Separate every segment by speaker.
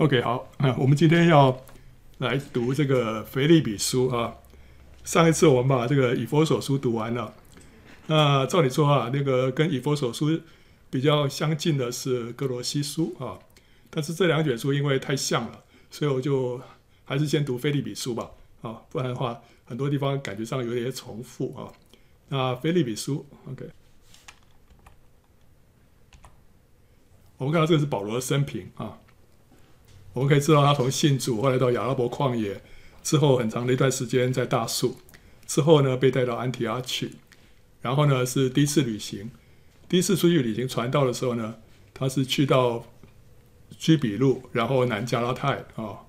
Speaker 1: OK，好，我们今天要来读这个腓立比书啊。上一次我们把这个以弗所书读完了，那照理说啊，那个跟以弗所书比较相近的是哥罗西书啊，但是这两卷书因为太像了，所以我就还是先读腓立比书吧啊，不然的话很多地方感觉上有点重复啊。那腓立比书，OK，我们看到这个是保罗的生平啊。我们可以知道，他从信主，后来到亚拉伯旷野，之后很长的一段时间在大数，之后呢被带到安提阿去，然后呢是第一次旅行，第一次出去旅行传道的时候呢，他是去到居比路，然后南加拉太啊。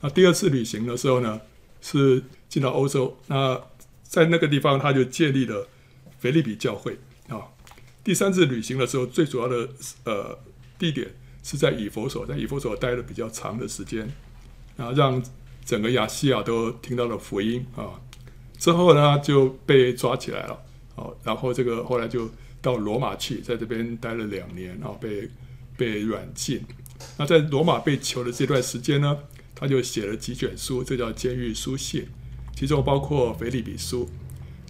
Speaker 1: 那第二次旅行的时候呢，是进到欧洲，那在那个地方他就建立了腓利比教会啊。第三次旅行的时候，最主要的呃地点。是在以弗所，在以弗所待了比较长的时间，然后让整个亚细亚都听到了福音啊。之后呢，就被抓起来了，哦，然后这个后来就到罗马去，在这边待了两年，然后被被软禁。那在罗马被囚的这段时间呢，他就写了几卷书，这叫监狱书信，其中包括腓利比书。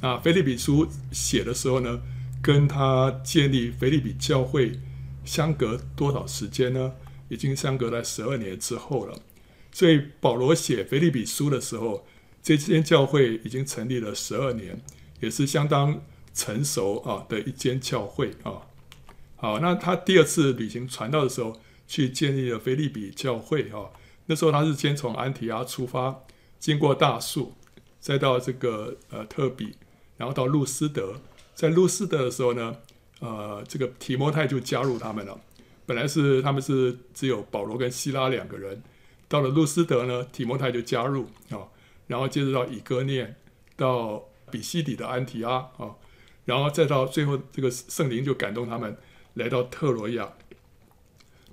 Speaker 1: 那腓利比书写的时候呢，跟他建立腓利比教会。相隔多少时间呢？已经相隔在十二年之后了。所以保罗写腓立比书的时候，这间教会已经成立了十二年，也是相当成熟啊的一间教会啊。好，那他第二次旅行传道的时候，去建立了腓立比教会啊。那时候他是先从安提阿出发，经过大数，再到这个呃特比，然后到路斯德。在路斯德的时候呢，呃，这个提摩太就加入他们了。本来是他们是只有保罗跟西拉两个人，到了路斯德呢，提摩太就加入啊、然后接着到以哥念，到比西底的安提阿啊、然后再到最后这个圣灵就感动他们来到特罗亚。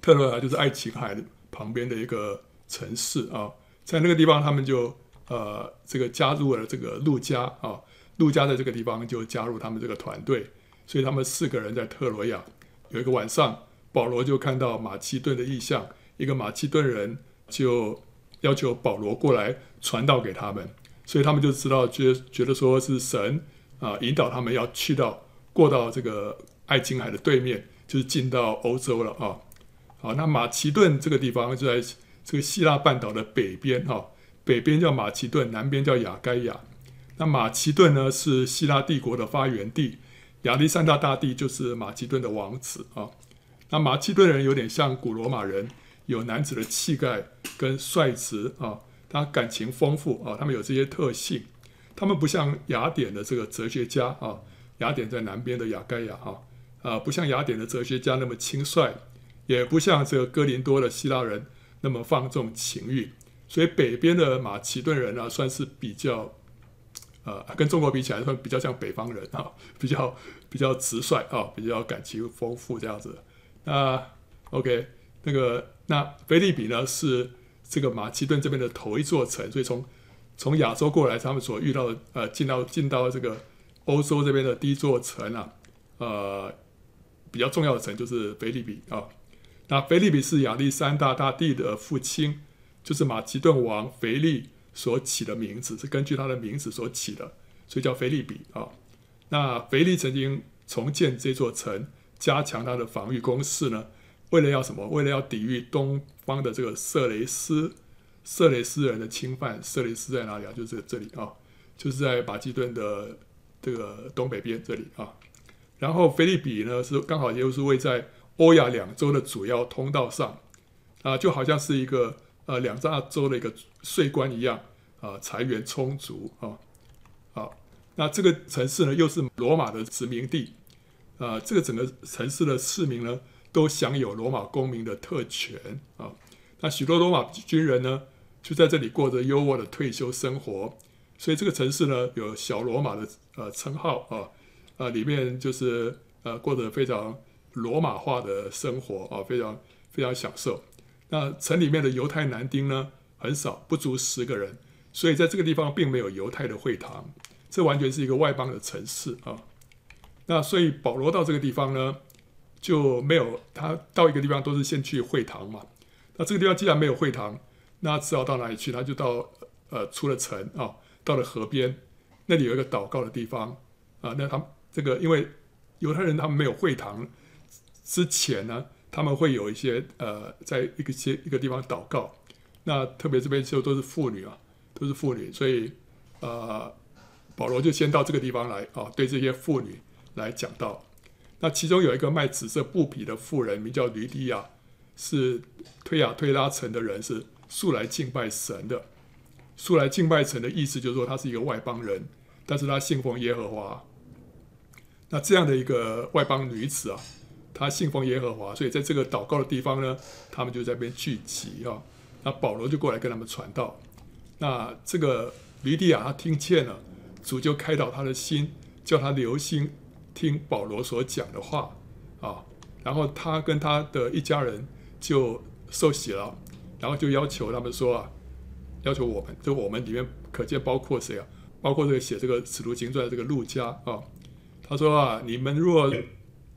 Speaker 1: 特罗亚就是爱琴海旁边的一个城市啊、在那个地方他们就呃这个加入了这个路加啊、路加在这个地方就加入他们这个团队。所以他们四个人在特罗亚，有一个晚上，保罗就看到马其顿的异象，一个马其顿人就要求保罗过来传道给他们，所以他们就知道觉觉得说是神啊引导他们要去到过到这个爱琴海的对面，就是进到欧洲了啊。好，那马其顿这个地方就在这个希腊半岛的北边哈，北边叫马其顿，南边叫亚该亚。那马其顿呢是希腊帝国的发源地。亚历山大大帝就是马其顿的王子啊。那马其顿人有点像古罗马人，有男子的气概跟率直啊，他感情丰富啊，他们有这些特性。他们不像雅典的这个哲学家啊，雅典在南边的雅盖亚啊，啊，不像雅典的哲学家那么轻率，也不像这个哥林多的希腊人那么放纵情欲。所以北边的马其顿人呢，算是比较。呃，跟中国比起来，会比较像北方人啊，比较比较直率啊，比较感情丰富这样子。那 OK，那个那腓立比呢是这个马其顿这边的头一座城，所以从从亚洲过来，他们所遇到的呃进到进到这个欧洲这边的第一座城啊，呃比较重要的城就是腓立比啊。那腓立比是亚历山大大帝的父亲，就是马其顿王腓力。所起的名字是根据他的名字所起的，所以叫腓利比啊。那腓力曾经重建这座城，加强他的防御工事呢，为了要什么？为了要抵御东方的这个色雷斯色雷斯人的侵犯。色雷斯在哪里啊？就是这里啊，就是在马其顿的这个东北边这里啊。然后腓利比呢，是刚好又是位在欧亚两洲的主要通道上啊，就好像是一个。呃，两大洲的一个税官一样啊，财源充足啊。好，那这个城市呢，又是罗马的殖民地啊。这个整个城市的市民呢，都享有罗马公民的特权啊。那许多罗马军人呢，就在这里过着优渥的退休生活。所以这个城市呢，有小罗马的呃称号啊啊，里面就是呃过着非常罗马化的生活啊，非常非常享受。那城里面的犹太男丁呢，很少，不足十个人，所以在这个地方并没有犹太的会堂，这完全是一个外邦的城市啊。那所以保罗到这个地方呢，就没有他到一个地方都是先去会堂嘛。那这个地方既然没有会堂，那只好到哪里去？他就到呃出了城啊、到了河边，那里有一个祷告的地方啊。那他这个因为犹太人他们没有会堂之前呢，他们会有一些呃，在一个些一个地方祷告。那特别这边就都是妇女啊，都是妇女，所以呃，保罗就先到这个地方来啊，对这些妇女来讲道。那其中有一个卖紫色布匹的妇人，名叫吕底亚，是推雅推拉城的人，是素来敬拜神的。素来敬拜神的意思就是说，他是一个外邦人，但是他信奉耶和华。那这样的一个外邦女子啊，他信奉耶和华，所以在这个祷告的地方呢，他们就在那边聚集啊。那保罗就过来跟他们传道。那这个吕底亚他听见了，主就开导他的心，叫他留心。听保罗所讲的话啊，然后他跟他的一家人就受洗了，然后就要求他们说啊，要求我们，就我们里面可见包括谁啊？包括这个写这个《使徒行传》的这个路加啊。他说啊，你们若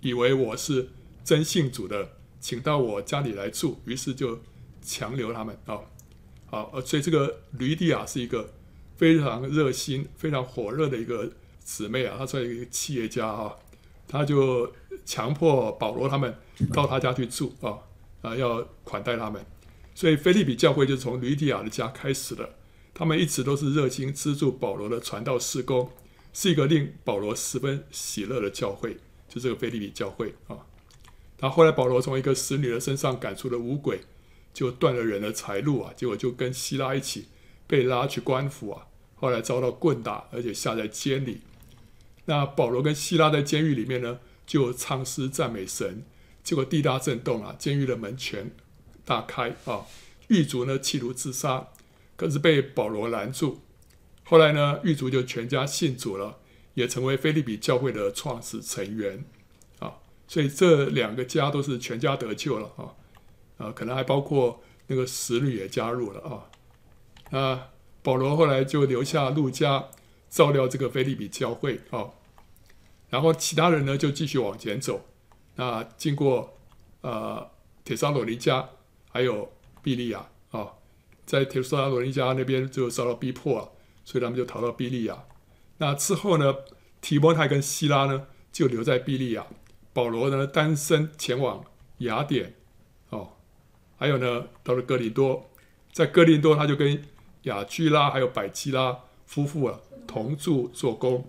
Speaker 1: 以为我是真信主的，请到我家里来住。于是就强留他们啊，好，所以这个吕底亚是一个非常热心、非常火热的一个。姊妹啊，她作为一个企业家啊，她就强迫保罗他们到她家去住啊，啊，要款待他们。所以腓利比教会就从吕底亚的家开始了。他们一直都是热心资助保罗的传道事工，是一个令保罗十分喜乐的教会。就这个腓立比教会啊，他后来保罗从一个使女的身上赶出了五鬼，就断了人的财路啊，结果就跟希拉一起被拉去官府啊，后来遭到棍打，而且下在监里。那保罗跟希拉在监狱里面呢，就唱诗赞美神，结果地大震动啊，监狱的门全大开啊，狱卒呢企图自杀，可是被保罗拦住。后来呢，狱卒就全家信主了，也成为腓立比教会的创始成员啊。所以这两个家都是全家得救了啊啊，可能还包括那个使女也加入了啊。那保罗后来就留下路加照料这个腓立比教会啊。然后其他人呢就继续往前走，那经过呃铁沙罗尼迦，还有庇利亚啊、在铁沙罗尼迦那边就遭到逼迫啊，所以他们就逃到庇利亚。那之后呢，提摩太跟希拉呢就留在庇利亚，保罗呢单身前往雅典哦，还有呢到了哥林多，在哥林多他就跟亚居拉还有百基拉夫妇啊同住做工。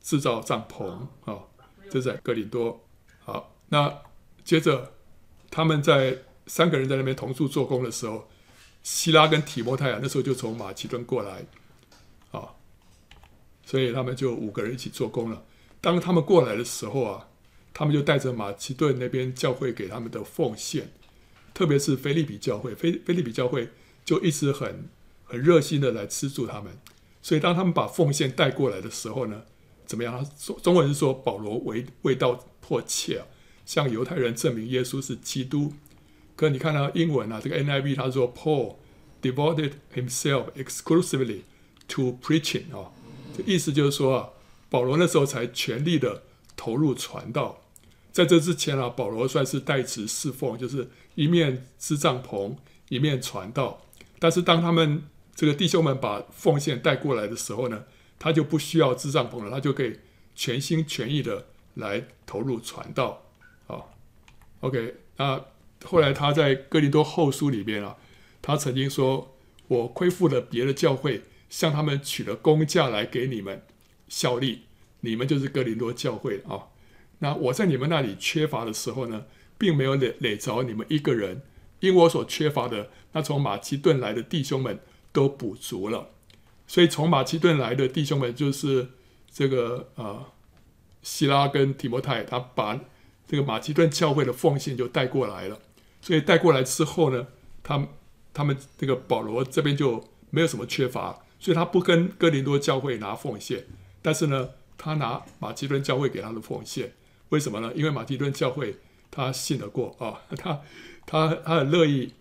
Speaker 1: 制造帐篷啊、哦，这在哥林多。好，那接着他们在三个人在那边同住做工的时候，希拉跟提摩太啊，那时候就从马其顿过来，所以他们就五个人一起做工了。当他们过来的时候啊，他们就带着马其顿那边教会给他们的奉献，特别是腓利比教会，腓腓利比教会就一直很很热心的来资助他们。所以当他们把奉献带过来的时候呢，怎么样？他说中文是说保罗为为道迫切啊，向犹太人证明耶稣是基督。可你看到英文啊，这个 NIV 他说 Paul devoted himself exclusively to preaching 啊，意思就是说啊，保罗那时候才全力的投入传道。在这之前啊，保罗算是代职侍奉，就是一面支帐篷，一面传道。但是当他们这个弟兄们把奉献带过来的时候呢，他就不需要支帐篷了，他就可以全心全意的来投入传道。好，OK，那后来他在哥林多后书里边啊，他曾经说：“我亏负了别的教会，向他们取了工价来给你们效力，你们就是哥林多教会啊。那我在你们那里缺乏的时候呢，并没有累累着你们一个人，因我所缺乏的，那从马其顿来的弟兄们都补足了。”所以从马其顿来的弟兄们，就是这个呃，希拉跟提摩太，他把这个马其顿教会的奉献就带过来了。所以带过来之后呢，他他们这个保罗这边就没有什么缺乏，所以他不跟哥林多教会拿奉献，但是呢，他拿马其顿教会给他的奉献。为什么呢？因为马其顿教会他信得过啊，他他他很乐意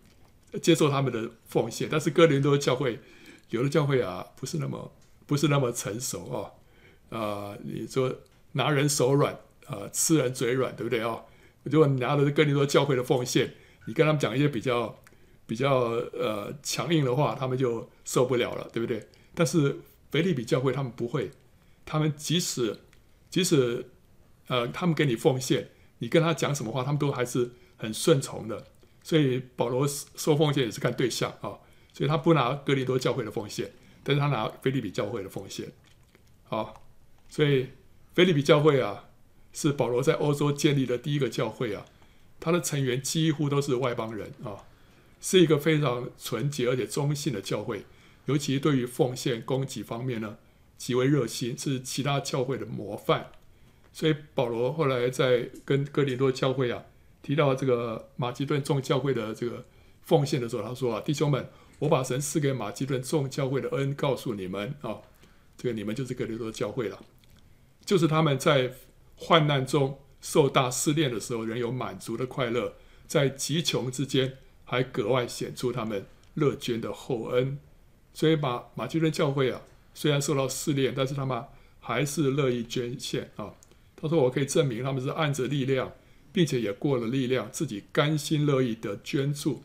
Speaker 1: 接受他们的奉献，但是哥林多教会。有的教会啊，不是那么不是那么成熟啊，啊、你说拿人手软啊、吃人嘴软，对不对啊？如果你拿的是哥林多教会的奉献，你跟他们讲一些比较比较呃强硬的话，他们就受不了了，对不对？但是腓利比教会他们不会，他们即使即使呃他们给你奉献，你跟他讲什么话，他们都还是很顺从的。所以保罗收奉献也是看对象啊，所以他不拿哥林多教会的奉献，但是他拿腓利比教会的奉献。好，所以腓利比教会啊，是保罗在欧洲建立的第一个教会啊，他的成员几乎都是外邦人啊，是一个非常纯洁而且中性的教会，尤其对于奉献供给方面呢，极为热心，是其他教会的模范。所以保罗后来在跟哥林多教会啊。提到这个马其顿众教会的这个奉献的时候，他说啊，弟兄们，我把神赐给马其顿众教会的恩告诉你们啊，这个你们就是哥林多教会了，就是他们在患难中受大试炼的时候，仍有满足的快乐，在极穷之间还格外显出他们乐捐的厚恩。所以马马其顿教会啊，虽然受到试炼，但是他们还是乐意捐献啊。他说，我可以证明他们是按着力量。并且也过了力量，自己甘心乐意的捐助，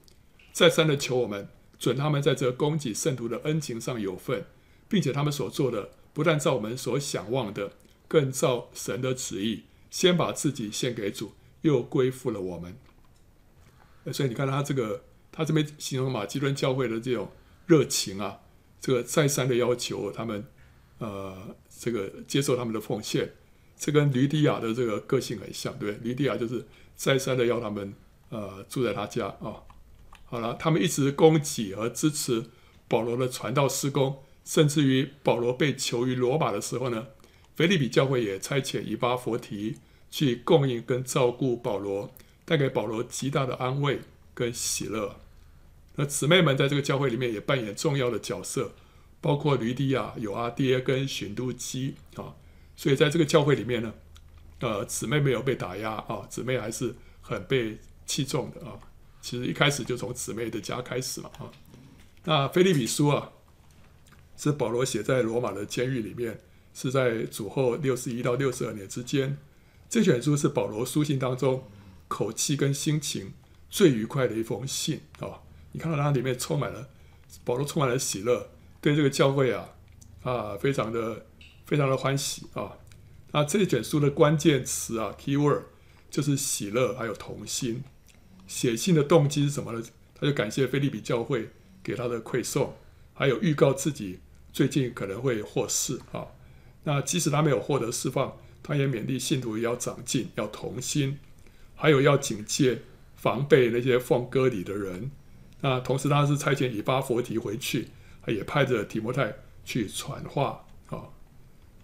Speaker 1: 再三的求我们准他们在这供给圣徒的恩情上有份，并且他们所做的不但照我们所想望的，更照神的旨意，先把自己献给主，又归附了我们。所以你看他这个，他这边形容马其顿教会的这种热情啊，这个再三的要求他们，呃，这个接受他们的奉献。这跟吕底亚的这个个性很像，对不对？吕底亚就是再三的要他们呃住在他家啊、好了，他们一直供给和支持保罗的传道施工，甚至于保罗被囚于罗马的时候呢，腓利比教会也差遣以巴弗提去供应跟照顾保罗，带给保罗极大的安慰跟喜乐。那姊妹们在这个教会里面也扮演重要的角色，包括吕底亚、友阿爹跟寻都基啊。所以在这个教会里面呢，呃，姊妹没有被打压啊，姊妹还是很被器重的啊。其实一开始就从姊妹的家开始嘛啊。那腓利比书啊，是保罗写在罗马的监狱里面，是在主后六十一到六十二年之间。这卷书是保罗书信当中口气跟心情最愉快的一封信啊。你看到它里面充满了保罗充满了喜乐，对这个教会啊啊非常的。非常的欢喜啊！那这一卷书的关键词啊，keyword 就是喜乐，还有同心。写信的动机是什么呢？他就感谢腓立比教会给他的馈送，还有预告自己最近可能会获释啊。那即使他没有获得释放，他也勉励信徒要长进，要同心，还有要警戒、防备那些奉割礼的人。那同时他是差遣以巴弗提回去，也派着提摩太去传话啊。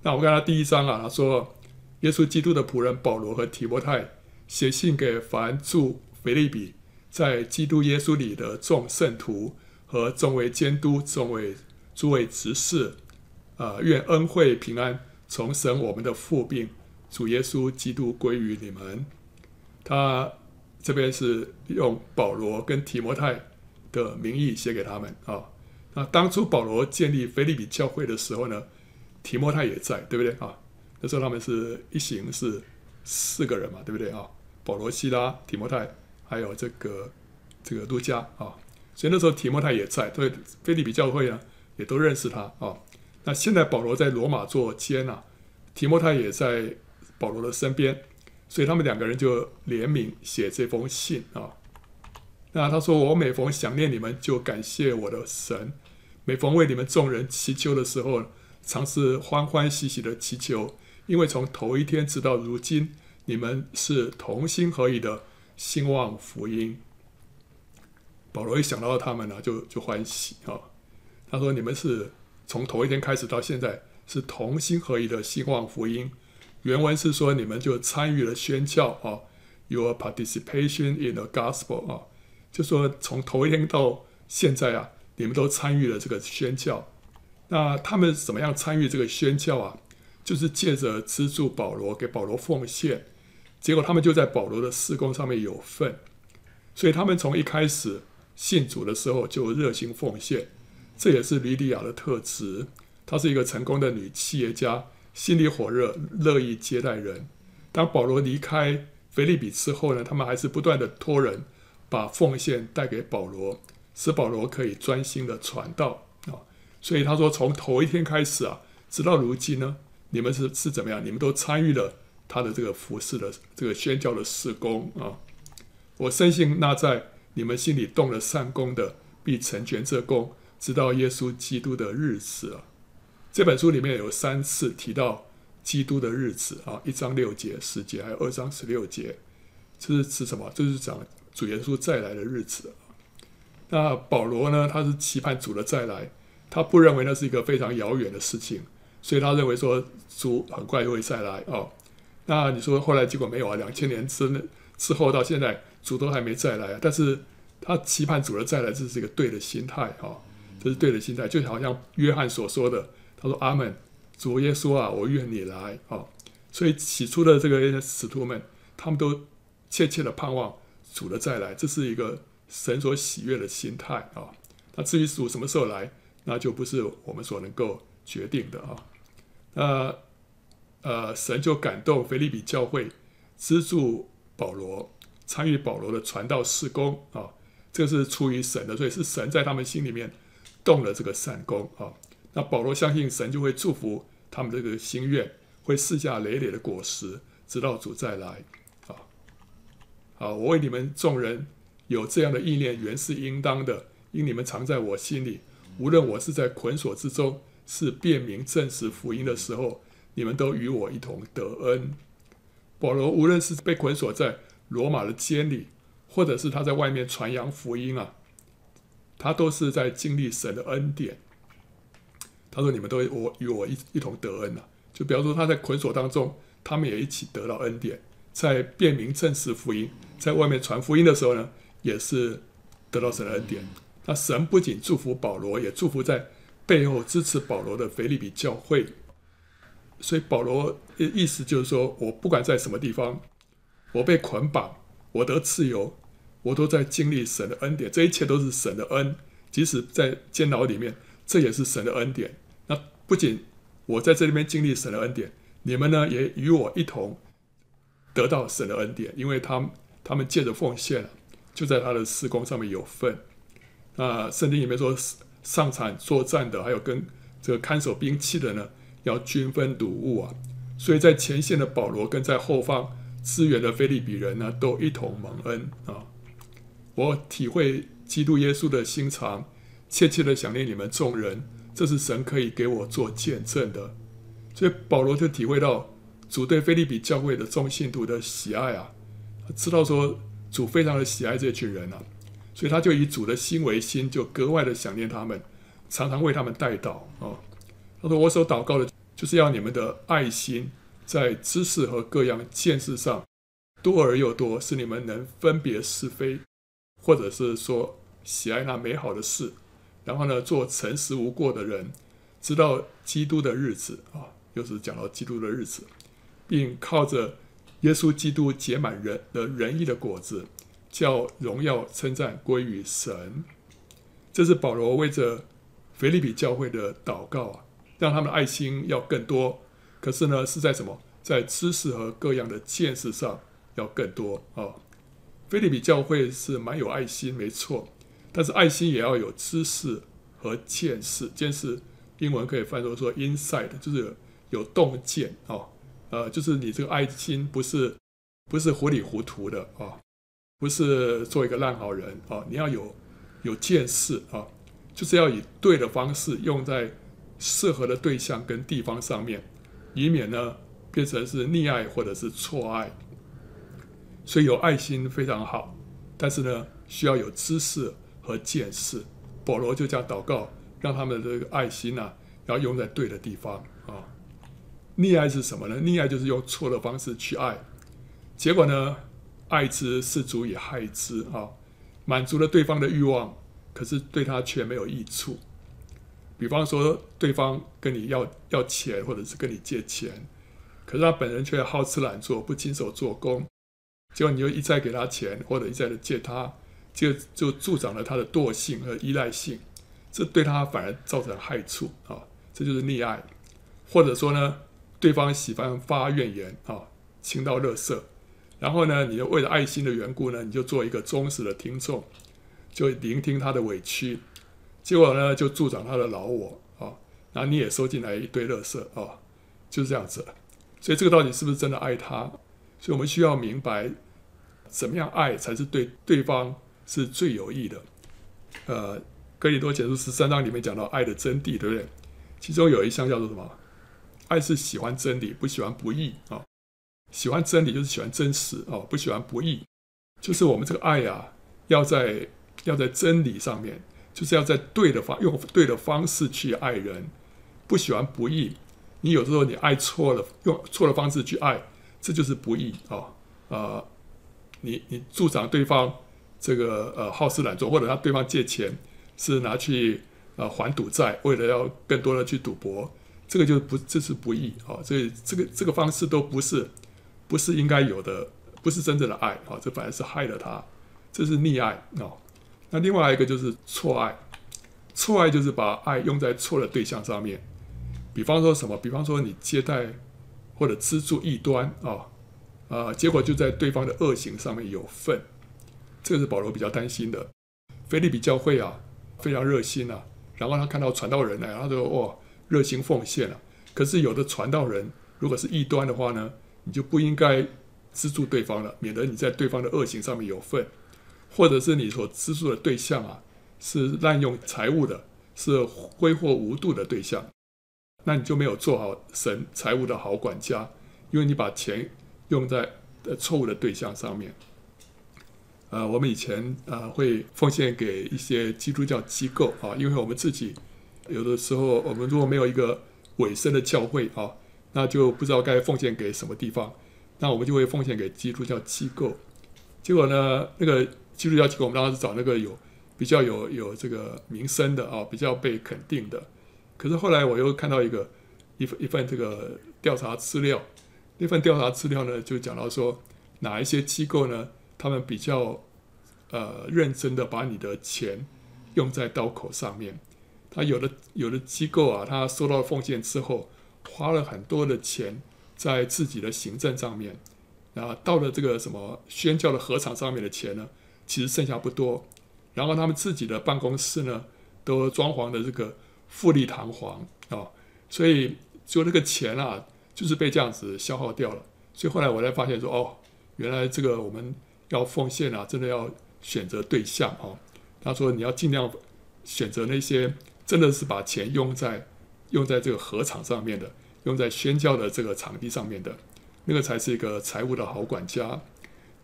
Speaker 1: 那我看他第一章啊，他说：“耶稣基督的仆人保罗和提摩太写信给凡住腓利比，在基督耶稣里的众圣徒和众位监督、众位诸位执事，啊、愿恩惠平安从神我们的父并主耶稣基督归于你们。”他这边是用保罗跟提摩太的名义写给他们啊。那当初保罗建立腓利比教会的时候呢，提摩太也在，对不对啊？那时候他们是一行是四个人嘛，对不对啊？保罗、西拉、提摩太，还有这个这个路加啊。所以那时候提摩太也在，对腓利比教会呢也都认识他啊。那现在保罗在罗马做监啊，提摩太也在保罗的身边，所以他们两个人就联名写这封信啊。那他说：“我每逢想念你们，就感谢我的神；每逢为你们众人祈求的时候。”常是欢欢喜喜的祈求，因为从头一天直到如今，你们是同心合意的兴旺福音。保罗一想到他们呢，就就欢喜啊。他说：“你们是从头一天开始到现在，是同心合意的兴旺福音。”原文是说：“你们就参与了宣教啊，Your participation in the gospel 啊，就说从头一天到现在啊，你们都参与了这个宣教。”那他们怎么样参与这个宣教啊？就是借着资助保罗，给保罗奉献，结果他们就在保罗的事工上面有份。所以他们从一开始信主的时候就热心奉献，这也是吕底亚的特质。她是一个成功的女企业家，心里火热，乐意接待人。当保罗离开腓利比之后呢，他们还是不断的托人把奉献带给保罗，使保罗可以专心的传道啊。所以他说，从头一天开始啊，直到如今呢，你们是是怎么样？你们都参与了他的这个服饰的这个宣教的事工啊。我深信那在你们心里动了善工的，必成全这工，直到耶稣基督的日子啊。这本书里面有三次提到基督的日子啊，一章六节、十节，还有二章十六节，这是指什么？这是讲主耶稣再来的日子。那保罗呢？他是期盼主的再来，他不认为那是一个非常遥远的事情，所以他认为说主很快就会再来哦。那你说后来结果没有啊？两千年之之后到现在，主都还没再来。但是他期盼主的再来，这是一个对的心态啊，这是对的心态，就好像约翰所说的。他说：“阿门，主耶稣啊，我愿你来啊！”所以起初的这个使徒们，他们都切切的盼望主的再来，这是一个神所喜悦的心态啊。那至于主什么时候来，那就不是我们所能够决定的啊。那呃，神就感动腓利比教会资助保罗，参与保罗的传道事工啊。这是出于神的，所以是神在他们心里面动了这个善工啊。那保罗相信神就会祝福他们这个心愿，会赐下累累的果实，直到主再来。啊，好，我为你们众人有这样的意念，原是应当的，因你们常在我心里。无论我是在捆锁之中，是辨明证实福音的时候，你们都与我一同得恩。保罗无论是被捆锁在罗马的监里，或者是他在外面传扬福音啊，他都是在经历神的恩典。他说：“你们都我与我一一同得恩了，就比方说他在捆锁当中，他们也一起得到恩典，在辩明正式福音，在外面传福音的时候呢，也是得到神的恩典。那神不仅祝福保罗，也祝福在背后支持保罗的腓利比教会。所以保罗的意思就是说，我不管在什么地方，我被捆绑，我得自由，我都在经历神的恩典。这一切都是神的恩，即使在监牢里面。”这也是神的恩典。不仅我在这里面经历神的恩典，你们呢也与我一同得到神的恩典，因为他们他们借着奉献，就在他的施工上面有份。那圣经里面说，上场作战的，还有跟这个看守兵器的呢，要均分掳物啊。所以在前线的保罗跟在后方支援的腓利比人呢，都一同蒙恩啊。我体会基督耶稣的心肠。切切的想念你们众人，这是神可以给我做见证的。所以保罗就体会到主对腓利比教会的众信徒的喜爱啊，知道说主非常的喜爱这群人啊，所以他就以主的心为心，就格外的想念他们，常常为他们代祷啊。他说：“我所祷告的，就是要你们的爱心在知识和各样见识上多而又多，使你们能分别是非，或者是说喜爱那美好的事。”然后呢，做诚实无过的人，直到基督的日子啊，又是讲到基督的日子，并靠着耶稣基督结满人的仁义的果子，叫荣耀称赞归于神。这是保罗为着腓利比教会的祷告啊，让他们的爱心要更多。可是呢，是在什么？在知识和各样的见识上要更多啊。腓利比教会是蛮有爱心，没错。但是爱心也要有知识和见识，见识英文可以翻译说 insight，就是有洞见哦，呃，就是你这个爱心不是不是糊里糊涂的啊、哦，不是做一个烂好人啊、哦，你要有有见识啊、哦，就是要以对的方式用在适合的对象跟地方上面，以免呢变成是溺爱或者是错爱。所以有爱心非常好，但是呢需要有知识。和见识，保罗就这样祷告，让他们的这个爱心呐、啊，要用在对的地方啊。溺爱是什么呢？溺爱就是用错的方式去爱，结果呢，爱之是足以害之啊。满足了对方的欲望，可是对他却没有益处。比方说，对方跟你要要钱，或者是跟你借钱，可是他本人却好吃懒做，不亲手做工，结果你就一再给他钱，或者一再的借他。就就助长了他的惰性和依赖性，这对他反而造成害处啊！这就是溺爱，或者说呢，对方喜欢发怨言啊，倾倒垃圾，然后呢，你就为了爱心的缘故呢，你就做一个忠实的听众，就聆听他的委屈，结果呢就助长他的老我啊，然后你也收进来一堆垃圾啊，就是这样子。所以这个到底是不是真的爱他？所以我们需要明白，怎么样爱才是对对方是最有益的。呃，格里多前书十三章里面讲到爱的真谛，对不对？其中有一项叫做什么？爱是喜欢真理，不喜欢不义啊。喜欢真理就是喜欢真实啊，不喜欢不义，就是我们这个爱啊，要在要在真理上面，就是要在对的方用对的方式去爱人，不喜欢不义。你有时候你爱错了，用错的方式去爱，这就是不义啊！呃，你你助长对方这个呃好吃懒做，或者他对方借钱是拿去呃还赌债，为了要更多的去赌博，这个就不这是不义啊！所以这个这个方式都不是不是应该有的，不是真正的爱啊！这反而是害了他，这是溺爱啊！那另外一个就是错爱，错爱就是把爱用在错的对象上面。比方说什么？比方说你接待或者资助异端啊，啊、结果就在对方的恶行上面有份，这个是保罗比较担心的。腓利比教会啊，非常热心啊，然后他看到传道人来，他说：“哇，热心奉献啊。”可是有的传道人如果是异端的话呢，你就不应该资助对方了，免得你在对方的恶行上面有份，或者是你所资助的对象啊，是滥用财物的，是挥霍无度的对象。那你就没有做好神财务的好管家，因为你把钱用在呃错误的对象上面。呃，我们以前呃会奉献给一些基督教机构啊，因为我们自己有的时候我们如果没有一个委身的教会啊，那就不知道该奉献给什么地方，那我们就会奉献给基督教机构。结果呢，那个基督教机构我们当时找那个有比较有有这个名声的啊，比较被肯定的。可是后来我又看到一个一份一份这个调查资料，那份调查资料呢，就讲到说哪一些机构呢，他们比较呃认真的把你的钱用在刀口上面。他有的有的机构啊，他收到奉献之后，花了很多的钱在自己的行政上面，然后到了这个什么宣教的合场上面的钱呢，其实剩下不多。然后他们自己的办公室呢，都装潢的这个。富丽堂皇啊、所以就那个钱啊，就是被这样子消耗掉了。所以后来我才发现说，哦，原来这个我们要奉献啊，真的要选择对象哦。他说你要尽量选择那些真的是把钱用在用在这个合场上面的，用在宣教的这个场地上面的，那个才是一个财务的好管家。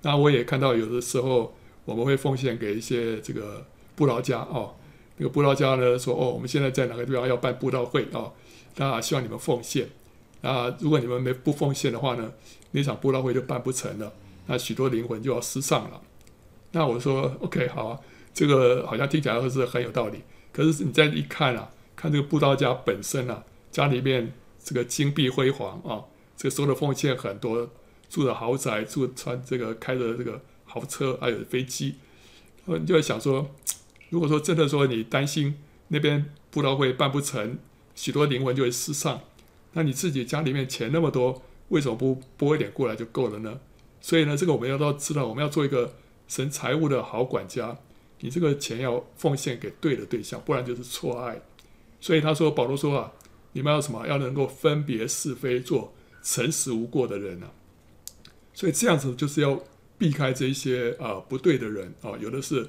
Speaker 1: 那我也看到有的时候我们会奉献给一些这个布道家哦。那个布道家呢说：“哦，我们现在在哪个地方要办布道会哦？那希望你们奉献。那，如果你们没不奉献的话呢，那场布道会就办不成了。那许多灵魂就要失丧了。那我说：OK，好啊，这个好像听起来是很有道理。可是你再一看啊，看这个布道家本身啊，家里面这个金碧辉煌啊，这个收的奉献很多，住的豪宅，住穿这个开着这个豪车，还有飞机，你就会想说。”如果说真的说你担心那边布道会办不成，许多灵魂就会失丧，那你自己家里面钱那么多，为什么不拨一点过来就够了呢？所以呢，这个我们要都知道，我们要做一个神财务的好管家，你这个钱要奉献给对的对象，不然就是错爱。所以他说，保罗说啊，你们要什么？要能够分别是非，做诚实无过的人啊。所以这样子就是要避开这一些啊、不对的人啊、有的是。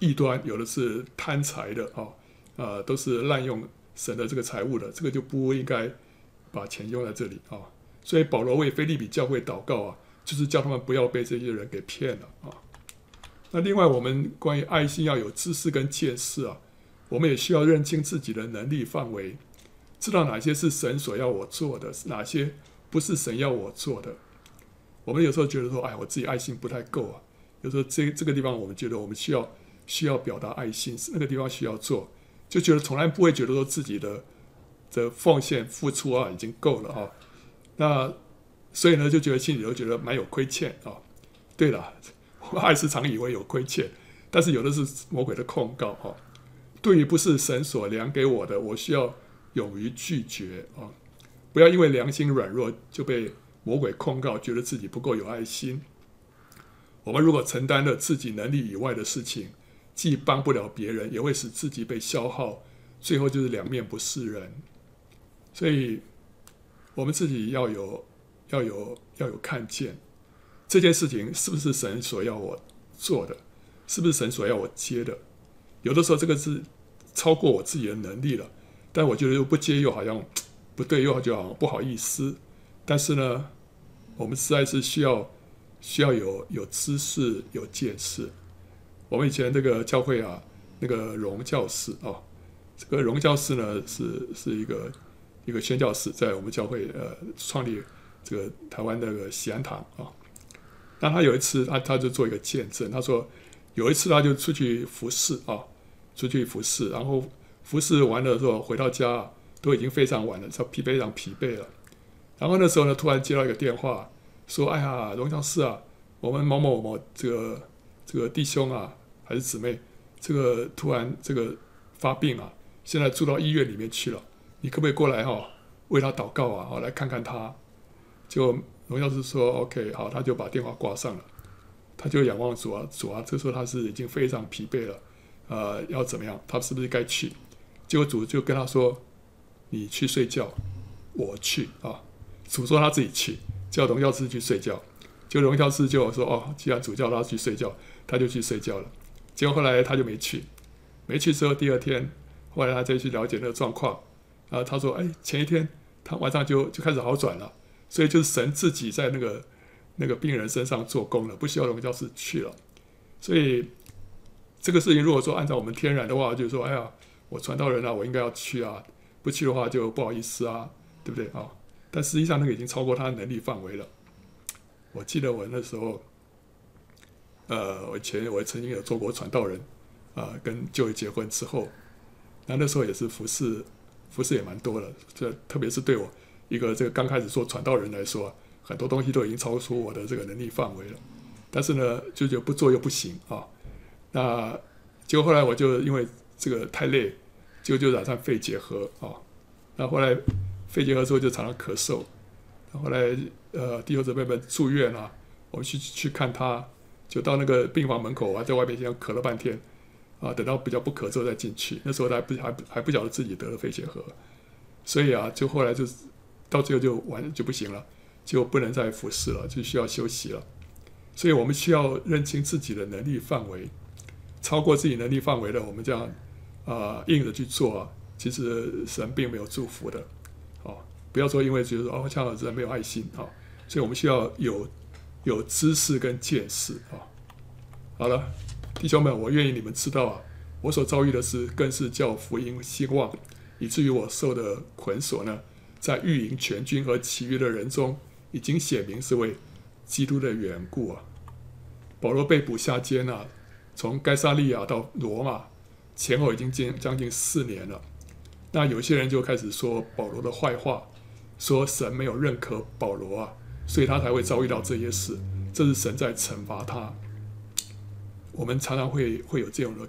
Speaker 1: 异端有的是贪财的啊，呃，都是滥用神的这个财物的，这个就不应该把钱用在这里啊。所以保罗为腓利比教会祷告啊，就是叫他们不要被这些人给骗了啊。那另外，我们关于爱心要有知识跟见识啊，我们也需要认清自己的能力范围，知道哪些是神所要我做的，哪些不是神要我做的。我们有时候觉得说，哎，我自己爱心不太够啊。有时候这这个地方，我们觉得我们需要。需要表达爱心，那个地方需要做，就觉得从来不会觉得说自己的的奉献付出啊已经够了、啊。那所以呢，就觉得心里头觉得蛮有亏欠啊。对了，我还时常以为有亏欠，但是有的是魔鬼的控告哈、对于不是神所量给我的，我需要勇于拒绝啊，不要因为良心软弱就被魔鬼控告，觉得自己不够有爱心。我们如果承担了自己能力以外的事情，既帮不了别人，也会使自己被消耗，最后就是两面不是人。所以，我们自己要有、要有、要有看见这件事情是不是神所要我做的，是不是神所要我接的？有的时候这个是超过我自己的能力了，但我觉得又不接，又好像不对，又好像不好意思。但是呢，我们实在是需要需要有有知识、有见识。我们以前这个教会啊，那个荣教士啊，这个荣教士呢是是一个一个宣教士，在我们教会呃创立这个台湾那个喜安堂啊。那他有一次他他就做一个见证，他说有一次他就出去服侍啊，出去服侍，然后服侍完了之后回到家都已经非常晚了，他疲惫非常疲惫了。然后那时候呢，突然接到一个电话，说：“哎呀，荣教师啊，我们某某某这个这个弟兄啊。”还是姊妹，这个突然这个发病啊，现在住到医院里面去了。你可不可以过来哈、哦，为他祷告啊？好，来看看他。就荣教士说：“OK，好。”他就把电话挂上了。他就仰望主啊，主啊，这时候他是已经非常疲惫了，呃，要怎么样？他是不是该去？结果主就跟他说：“你去睡觉，我去啊。”主说他自己去，叫荣耀师去睡觉。就荣耀师就说：“哦，既然主叫他去睡觉，他就去睡觉了。”结果后来他就没去，没去之后第二天，后来他再去了解那个状况，啊，他说：“哎，前一天他晚上就就开始好转了，所以就是神自己在那个那个病人身上做工了，不需要荣教士去了。所以这个事情如果说按照我们天然的话，就是说，哎呀，我传道人啊，我应该要去啊，不去的话就不好意思啊，对不对啊？但实际上那个已经超过他的能力范围了。我记得我那时候。”呃，我以前我曾经有做过传道人，啊、呃，跟就会结婚之后，那那时候也是服侍，服侍也蛮多的。这特别是对我一个这个刚开始做传道人来说，很多东西都已经超出我的这个能力范围了。但是呢，就觉得不做又不行啊。那结果后来我就因为这个太累，就就染上肺结核啊。那后来肺结核之后就常常咳嗽。后来呃，弟兄姊妹们住院啊，我们去去看他。就到那个病房门口啊，在外面先咳了半天，啊，等到比较不咳之后再进去。那时候他还不还还不晓得自己得了肺结核，所以啊，就后来就到最后就完就不行了，就不能再服侍了，就需要休息了。所以我们需要认清自己的能力范围，超过自己能力范围的，我们这样啊硬着去做啊，其实神并没有祝福的。哦，不要说因为觉得哦，这样子没有爱心啊，所以我们需要有。有知识跟见识啊！好了，弟兄们，我愿意你们知道啊，我所遭遇的事，更是叫福音兴旺，以至于我受的捆锁呢，在御营全军和其余的人中，已经显明是为基督的缘故啊。保罗被捕下监啊，从该撒利亚到罗马，前后已经将将近四年了。那有些人就开始说保罗的坏话，说神没有认可保罗啊。所以他才会遭遇到这些事，这是神在惩罚他。我们常常会会有这种的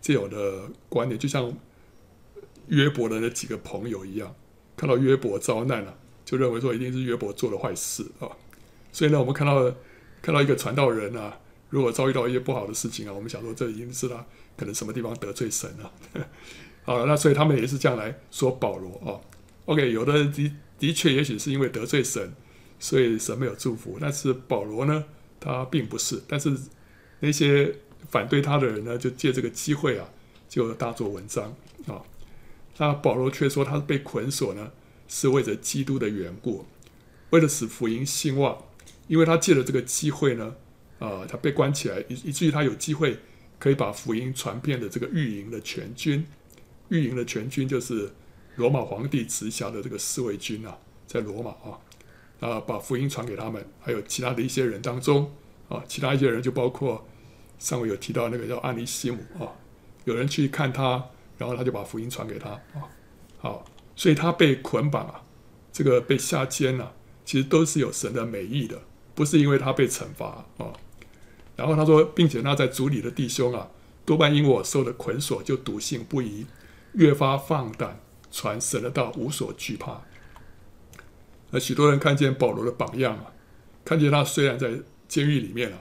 Speaker 1: 这种的观点，就像约伯的那几个朋友一样，看到约伯遭难了，就认为说一定是约伯做了坏事啊。所以呢，我们看到看到一个传道人啊，如果遭遇到一些不好的事情啊，我们想说这已经是他可能什么地方得罪神了。好，那所以他们也是这样来说保罗啊。OK，有的人的的确也许是因为得罪神。所以神没有祝福，但是保罗呢，他并不是。但是那些反对他的人呢，就借这个机会啊，就大做文章啊。那保罗却说他被捆锁呢，是为着基督的缘故，为了使福音兴旺。因为他借了这个机会呢，啊，他被关起来，以以至于他有机会可以把福音传遍的这个御营的全军，御营的全军就是罗马皇帝直辖的这个侍卫军啊，在罗马啊。啊，把福音传给他们，还有其他的一些人当中，啊，其他一些人就包括上回有提到那个叫安尼西姆啊，有人去看他，然后他就把福音传给他啊，好，所以他被捆绑啊，这个被下监啊，其实都是有神的美意的，不是因为他被惩罚啊。然后他说，并且那在主里的弟兄啊，多半因我受的捆锁，就笃信不疑，越发放胆传神的道，无所惧怕。那许多人看见保罗的榜样啊，看见他虽然在监狱里面啊，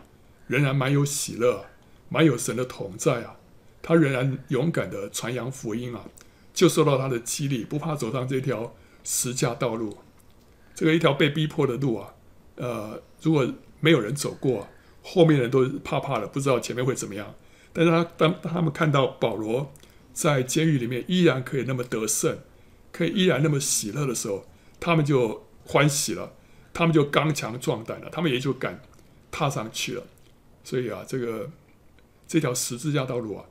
Speaker 1: 仍然蛮有喜乐，蛮有神的同在啊，他仍然勇敢地传扬福音啊，就受到他的激励，不怕走上这条十架道路。这个一条被逼迫的路啊，呃，如果没有人走过，后面人都怕怕的，不知道前面会怎么样。但是他当他们看到保罗在监狱里面依然可以那么得胜，可以依然那么喜乐的时候，他们就欢喜了，他们就刚强壮胆了，他们也就敢踏上去了。所以啊，这个这条十字架道路啊，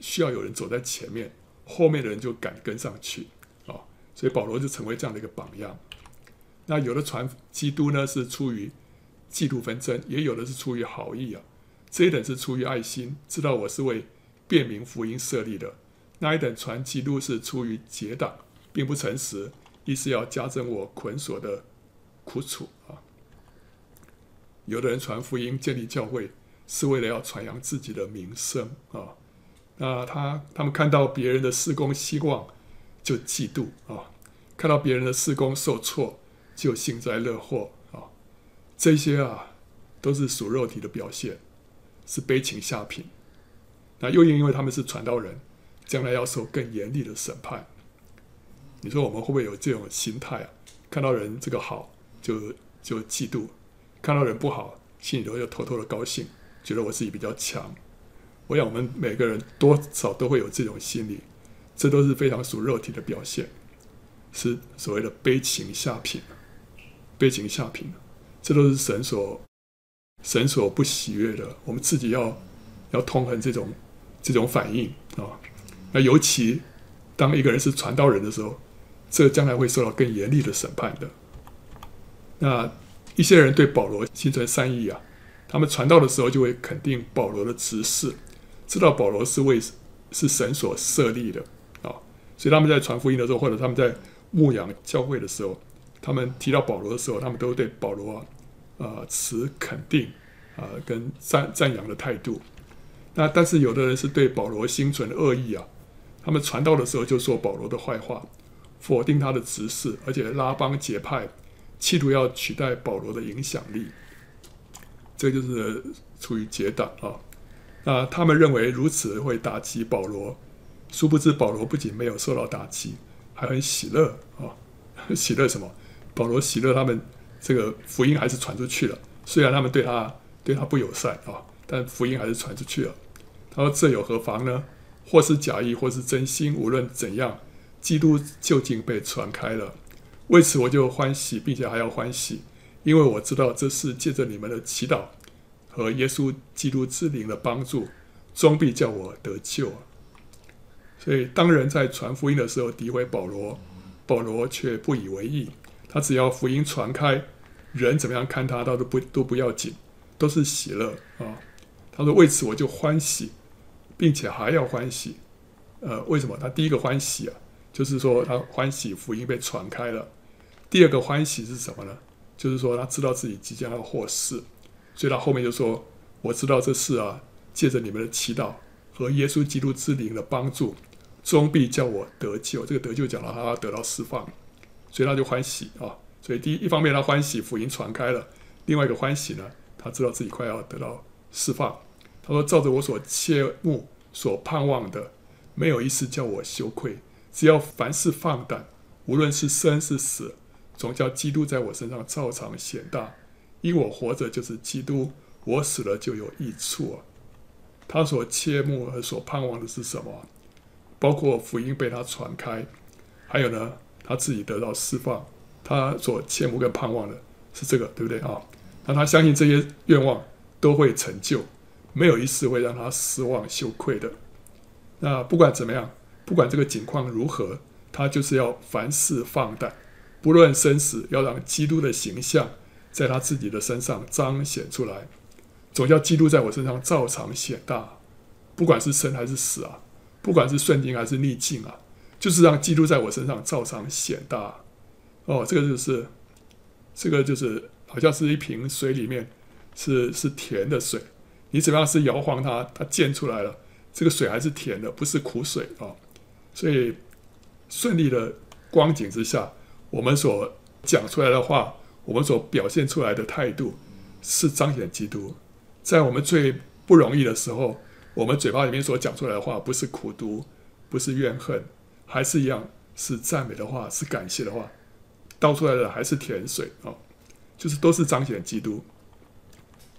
Speaker 1: 需要有人走在前面，后面的人就敢跟上去啊。所以保罗就成为这样的一个榜样。那有的传基督呢，是出于嫉妒纷争，也有的是出于好意啊。这一等是出于爱心，知道我是为便民福音设立的；那一等传基督是出于结党，并不诚实，意思要加增我捆锁的苦楚啊。有的人传福音建立教会，是为了要传扬自己的名声啊。那他他们看到别人的施工希望，就嫉妒啊；看到别人的施工受挫，就幸灾乐祸啊。这些啊，都是属肉体的表现。是悲情下品，那又因因为他们是传道人，将来要受更严厉的审判。你说我们会不会有这种心态啊？看到人这个好就就嫉妒，看到人不好心里头就偷偷的高兴，觉得我自己比较强。我想我们每个人多少都会有这种心理，这都是非常属肉体的表现，是所谓的悲情下品。悲情下品，这都是神所。神所不喜悦的，我们自己要要痛恨这种这种反应啊。那尤其当一个人是传道人的时候，这将来会受到更严厉的审判的。那一些人对保罗心存善意啊，他们传道的时候就会肯定保罗的执事，知道保罗是为是神所设立的啊，所以他们在传福音的时候，或者他们在牧养教会的时候，他们提到保罗的时候，他们都对保罗啊。呃，持肯定啊、跟赞赞扬的态度。那但是有的人是对保罗心存恶意啊，他们传道的时候就说保罗的坏话，否定他的执事，而且拉帮结派，企图要取代保罗的影响力。这就是出于结党啊。那他们认为如此会打击保罗，殊不知保罗不仅没有受到打击，还很喜乐啊。喜乐什么？保罗喜乐他们。这个福音还是传出去了，虽然他们对他对他不友善啊，但福音还是传出去了。他说：“这有何妨呢？或是假意，或是真心，无论怎样，基督究竟被传开了。为此我就欢喜，并且还要欢喜，因为我知道这是借着你们的祈祷和耶稣基督之灵的帮助，终必叫我得救。所以当人在传福音的时候诋毁保罗，保罗却不以为意。他只要福音传开。”人怎么样看他，倒都不都不要紧，都是喜乐啊。他说：“为此我就欢喜，并且还要欢喜。呃，为什么？他第一个欢喜啊，就是说他欢喜福音被传开了。第二个欢喜是什么呢？就是说他知道自己即将要获释，所以他后面就说：我知道这事啊，借着你们的祈祷和耶稣基督之灵的帮助，终必叫我得救。这个得救讲了，他得到释放，所以他就欢喜啊。”所以，第一一方面，他欢喜福音传开了；另外一个欢喜呢，他知道自己快要得到释放。他说：“照着我所切慕、所盼望的，没有一事叫我羞愧。只要凡事放胆，无论是生是死，总叫基督在我身上照常显大。因我活着就是基督，我死了就有益处啊。”他所切慕和所盼望的是什么？包括福音被他传开，还有呢，他自己得到释放。他所切慕跟盼望的是这个，对不对啊？那他相信这些愿望都会成就，没有一次会让他失望羞愧的。那不管怎么样，不管这个境况如何，他就是要凡事放胆，不论生死，要让基督的形象在他自己的身上彰显出来。总要基督在我身上照常显大，不管是生还是死啊，不管是顺境还是逆境啊，就是让基督在我身上照常显大。哦，这个就是，这个就是，好像是一瓶水里面是是甜的水，你怎么样是摇晃它，它溅出来了，这个水还是甜的，不是苦水啊、所以顺利的光景之下，我们所讲出来的话，我们所表现出来的态度，是彰显基督。在我们最不容易的时候，我们嘴巴里面所讲出来的话，不是苦毒，不是怨恨，还是一样是赞美的话，是感谢的话，倒出来的还是甜水啊、就是都是彰显基督。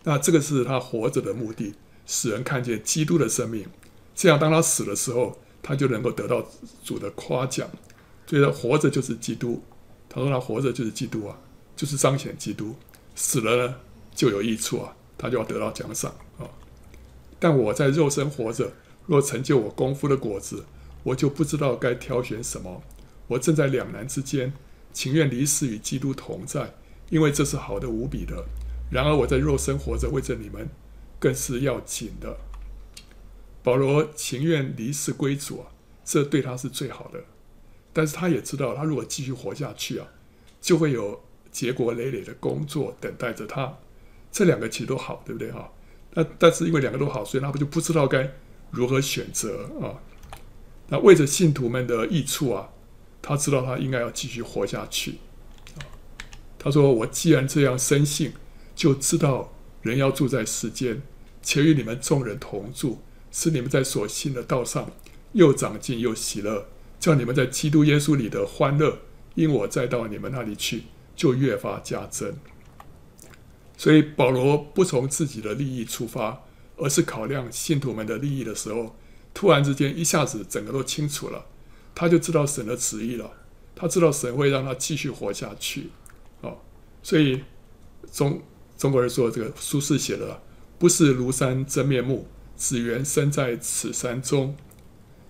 Speaker 1: 那这个是他活着的目的，使人看见基督的生命。这样，当他死的时候，他就能够得到主的夸奖。所以，他活着就是基督。他说他活着就是基督啊，就是彰显基督。死了呢，就有益处啊，他就要得到奖赏啊。但我在肉身活着，若成就我功夫的果子，我就不知道该挑选什么。我正在两难之间，情愿离世与基督同在，因为这是好的无比的。然而我在肉身活着，为着你们，更是要紧的。保罗情愿离世归主啊，这对他是最好的。但是他也知道，他如果继续活下去啊，就会有结果累累的工作等待着他。这两个其实都好，对不对哈？那但是因为两个都好，所以他们就不知道该如何选择啊？那为着信徒们的益处啊，他知道他应该要继续活下去。他说：“我既然这样深信，就知道人要住在世间，且与你们众人同住。”使你们在所信的道上又长进又喜乐，叫你们在基督耶稣里的欢乐，因我再到你们那里去，就越发加增。所以保罗不从自己的利益出发，而是考量信徒们的利益的时候，突然之间一下子整个都清楚了，他就知道神的旨意了，他知道神会让他继续活下去。哦，所以中中国人说这个苏轼写的“不识庐山真面目”。只缘身在此山中，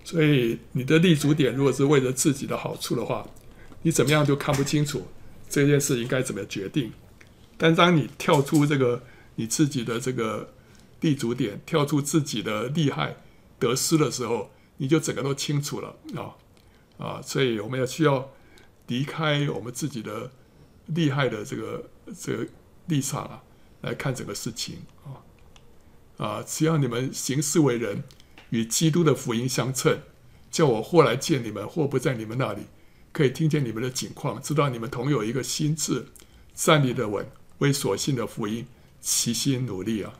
Speaker 1: 所以你的立足点如果是为了自己的好处的话，你怎么样就看不清楚这件事应该怎么决定。但当你跳出这个你自己的这个立足点，跳出自己的利害得失的时候，你就整个都清楚了啊啊！所以我们要需要离开我们自己的利害的这个这个立场啊，来看整个事情啊。啊！只要你们行事为人与基督的福音相称，叫我或来见你们，或不在你们那里，可以听见你们的景况，知道你们同有一个心智，站立的稳，为所信的福音齐心努力啊！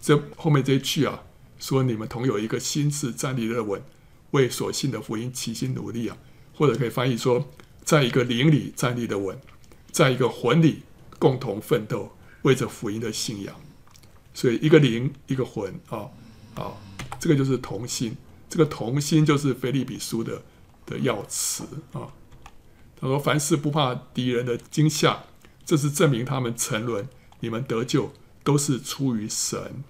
Speaker 1: 这后面这一句啊，说你们同有一个心智，站立的稳，为所信的福音齐心努力啊，或者可以翻译说，在一个灵里站立的稳，在一个魂里共同奋斗，为着福音的信仰。所以，一个灵，一个魂，啊，啊，这个就是同心。这个同心就是腓利比书的的要词啊。他说：“凡事不怕敌人的惊吓，这是证明他们沉沦，你们得救都是出于神。”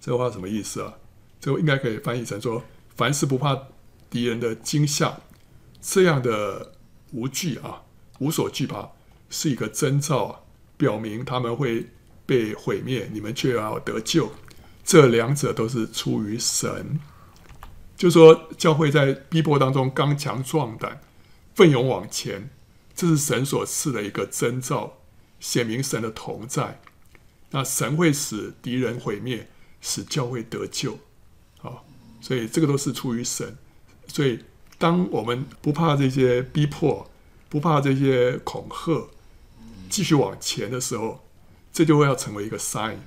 Speaker 1: 这话什么意思啊？这应该可以翻译成说：“凡事不怕敌人的惊吓，这样的无惧啊，无所惧怕，是一个征兆啊，表明他们会。”被毁灭，你们却要得救，这两者都是出于神。就说教会在逼迫当中刚强壮胆，奋勇往前，这是神所赐的一个征兆，显明神的同在。那神会使敌人毁灭，使教会得救。好，所以这个都是出于神。所以当我们不怕这些逼迫，不怕这些恐吓，继续往前的时候。这就会要成为一个 sign，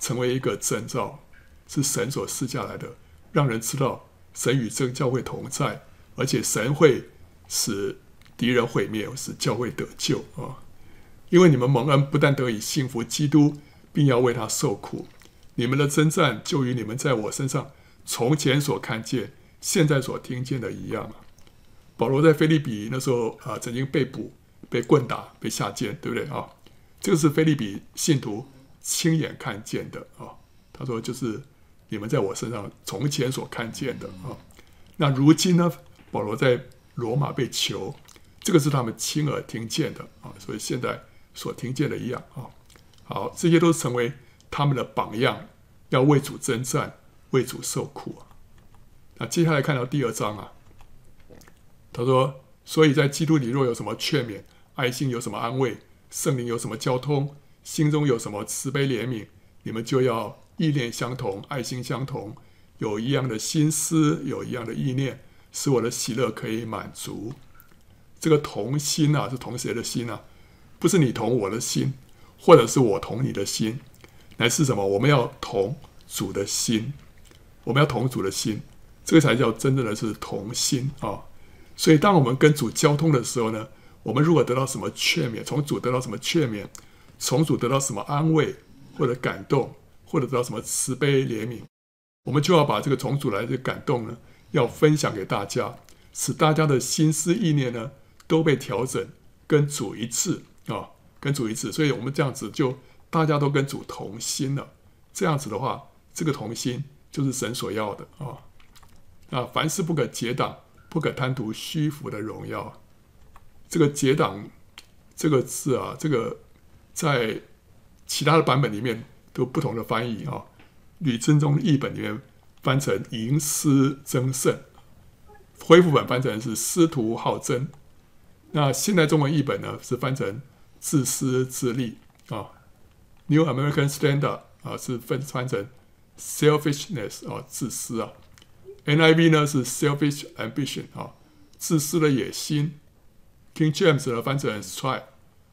Speaker 1: 成为一个征兆，是神所赐下来的，让人知道神与这个教会同在，而且神会使敌人毁灭，使教会得救啊！因为你们蒙恩，不但得以信服基督，并要为他受苦，你们的征战就与你们在我身上从前所看见、现在所听见的一样。保罗在腓利比那时候啊，曾经被捕、被棍打、被下监，对不对啊？这个是腓利比信徒亲眼看见的啊，他说就是你们在我身上从前所看见的啊。那如今呢，保罗在罗马被囚，这个是他们亲耳听见的啊，所以现在所听见的一样啊。好，这些都成为他们的榜样，要为主征战，为主受苦啊。那接下来看到第二章啊，他说，所以在基督里若有什么劝勉，爱心有什么安慰。圣灵有什么交通，心中有什么慈悲怜悯，你们就要意念相同，爱心相同，有一样的心思，有一样的意念，使我的喜乐可以满足。这个同心啊，是同谁的心啊？不是你同我的心，或者是我同你的心，乃是什么？我们要同主的心，我们要同主的心，这个才叫真正的是同心啊、所以，当我们跟主交通的时候呢，我们如果得到什么劝勉，从主得到什么劝勉，从主得到什么安慰或者感动，或者得到什么慈悲怜悯，我们就要把这个从主来的感动呢，要分享给大家，使大家的心思意念呢都被调整，跟主一致啊、跟主一致。所以我们这样子就大家都跟主同心了。这样子的话，这个同心就是神所要的啊、啊，凡事不可结党。不可贪图虚浮的荣耀，这个结党这个字啊，这个在其他的版本里面都不同的翻译啊。吕振中译本里面翻成营私争胜，恢复本翻成是师徒好争。那现代中文译本呢是翻成自私自利啊。New American Standard 啊是分翻成 selfishness 啊自私啊。NIV 呢是 selfish ambition 啊，自私的野心。King James 呢翻成 strife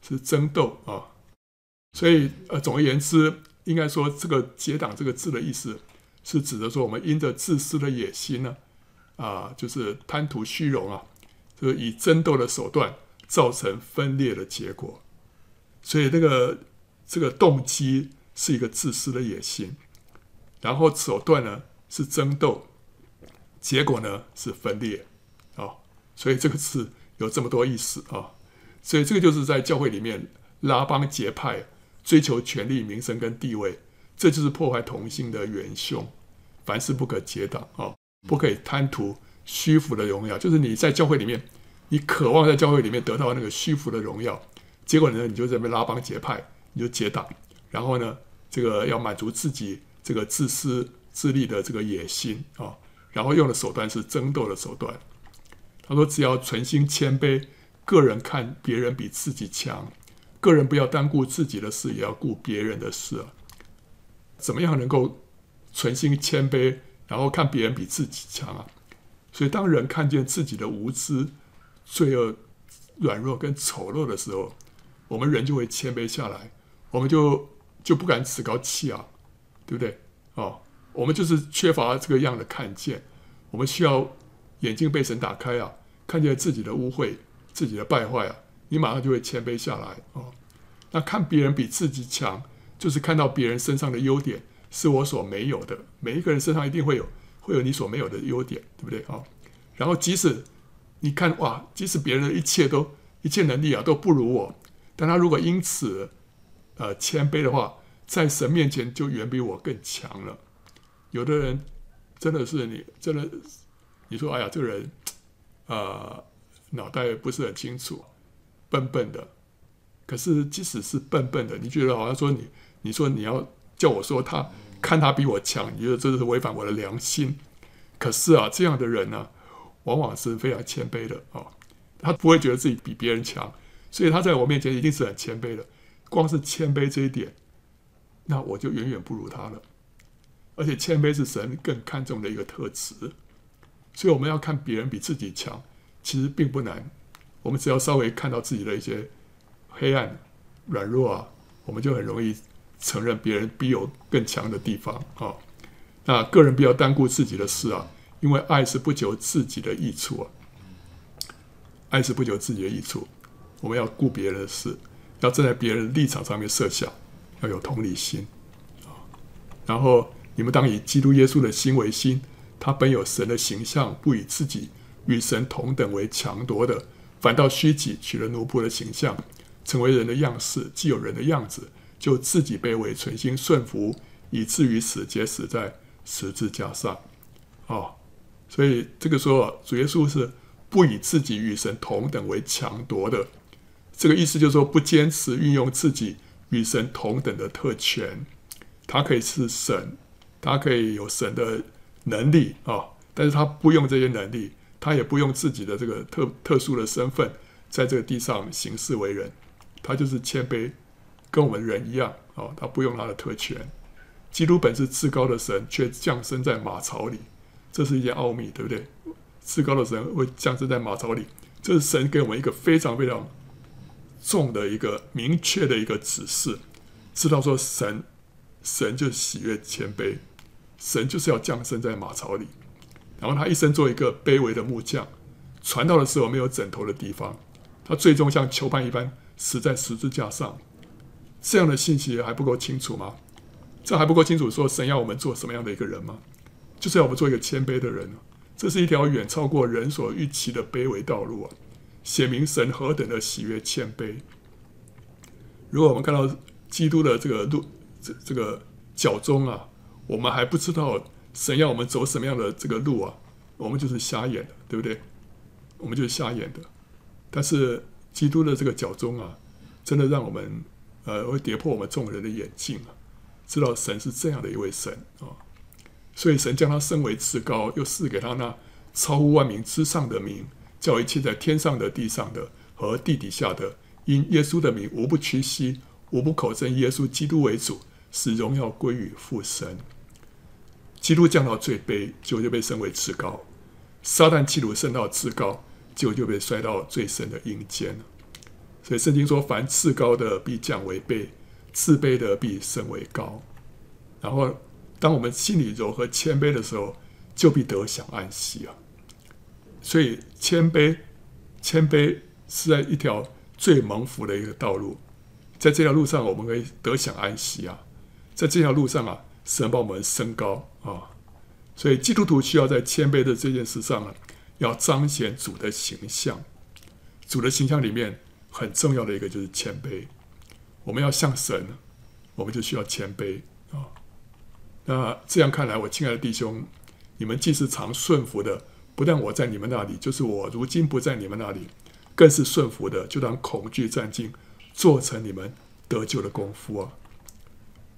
Speaker 1: 是争斗啊。所以呃，总而言之，应该说这个结党这个字的意思是指的说，我们因着自私的野心呢，啊，就是贪图虚荣啊，就是以争斗的手段造成分裂的结果。所以这个这个动机是一个自私的野心，然后手段呢是争斗。结果呢是分裂，哦，所以这个字有这么多意思啊、所以这个就是在教会里面拉帮结派，追求权力、名声跟地位，这就是破坏同心的元凶。凡事不可结党啊、不可以贪图虚浮的荣耀，就是你在教会里面，你渴望在教会里面得到那个虚浮的荣耀，结果呢，你就在那边拉帮结派，你就结党，然后呢，这个要满足自己这个自私自利的这个野心啊。然后用的手段是争斗的手段。他说：“只要存心谦卑，个人看别人比自己强，个人不要单顾自己的事，也要顾别人的事啊。怎么样能够存心谦卑，然后看别人比自己强啊？所以，当人看见自己的无知、罪恶、软弱跟丑陋的时候，我们人就会谦卑下来，我们就就不敢趾高气昂，对不对？哦。”我们就是缺乏这个样的看见，我们需要眼睛被神打开啊，看见自己的污秽、自己的败坏啊，你马上就会谦卑下来哦。那看别人比自己强，就是看到别人身上的优点是我所没有的。每一个人身上一定会有，会有你所没有的优点，对不对啊？然后即使你看哇，即使别人的一切都一切能力啊都不如我，但他如果因此呃谦卑的话，在神面前就远比我更强了。有的人真的是你真的，你说哎呀，这个人啊、呃，脑袋不是很清楚，笨笨的。可是即使是笨笨的，你觉得好像说你，你说你要叫我说他看他比我强，你觉得这是违反我的良心。可是啊，这样的人呢，往往是非常谦卑的啊、他不会觉得自己比别人强，所以他在我面前一定是很谦卑的。光是谦卑这一点，那我就远远不如他了。而且谦卑是神更看重的一个特质，所以我们要看别人比自己强，其实并不难。我们只要稍微看到自己的一些黑暗、软弱啊，我们就很容易承认别人比有更强的地方啊。那个人不要单顾自己的事啊，因为爱是不求自己的益处啊。爱是不求自己的益处，我们要顾别人的事，要站在别人的立场上面设想，要有同理心啊，然后。你们当以基督耶稣的心为心，他本有神的形象，不以自己与神同等为强夺的，反倒虚己，取了奴仆的形象，成为人的样式。既有人的样子，就自己卑微，存心顺服，以至于死，且死在十字架上。哦，所以这个说主耶稣是不以自己与神同等为强夺的，这个意思就是说不坚持运用自己与神同等的特权，他可以是神。他可以有神的能力啊、但是他不用这些能力，他也不用自己的这个特特殊的身份，在这个地上行事为人，他就是谦卑，跟我们人一样啊、哦，他不用他的特权。基督本是至高的神，却降生在马槽里，这是一件奥秘，对不对？至高的神会降生在马槽里，这是神给我们一个非常非常重的一个明确的一个指示，知道说神。神就喜悦谦卑，神就是要降生在马槽里，然后他一生做一个卑微的木匠，传道的时候没有枕头的地方，他最终像囚犯一般死在十字架上。这样的信息还不够清楚吗？这还不够清楚，说神要我们做什么样的一个人吗？就是要我们做一个谦卑的人。这是一条远超过人所预期的卑微道路啊！显明神何等的喜悦谦卑。如果我们看到基督的这个路，这这个脚踪啊，我们还不知道神要我们走什么样的这个路啊，我们就是瞎眼的，对不对？我们就是瞎眼的。但是基督的这个脚踪啊，真的让我们呃会跌破我们众人的眼镜啊，知道神是这样的一位神啊。所以神将他升为至高，又赐给他那超乎万名之上的名，叫一切在天上的、地上的和地底下的，因耶稣的名，无不屈膝，无不口称耶稣基督为主，使荣耀归于父神。基督降到最卑，就就被升为至高；撒旦基督升到至高，就就被摔到最深的阴间。所以圣经说：凡至高的必降为卑，自卑的必升为高。然后。当我们心里柔和谦卑的时候，就必得享安息啊！所以谦卑，谦卑是在一条最蒙福的一个道路，在这条路上，我们可以得享安息啊！在这条路上啊，神帮我们升高啊！所以基督徒需要在谦卑的这件事上啊，要彰显主的形象。主的形象里面很重要的一个就是谦卑。我们要像神，我们就需要谦卑啊！那这样看来，我亲爱的弟兄，你们既是常顺服的，不但我在你们那里，就是我如今不在你们那里，更是顺服的，就当恐惧战兢，做成你们得救的功夫啊！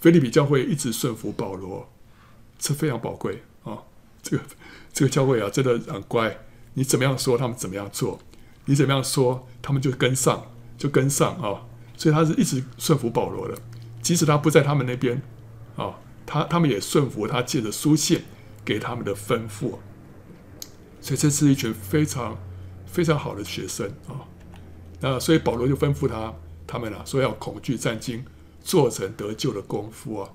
Speaker 1: 腓利比教会一直顺服保罗，这非常宝贵啊！这个这个教会啊，真的很乖，你怎么样说，他们怎么样做；你怎么样说，他们就跟上，就跟上啊！所以他是一直顺服保罗的，即使他不在他们那边啊。他他们也顺服他借着书信给他们的吩咐，所以这是一群非常非常好的学生啊。那所以保罗就吩咐他他们啊，说要恐惧战惊，做成得救的功夫啊。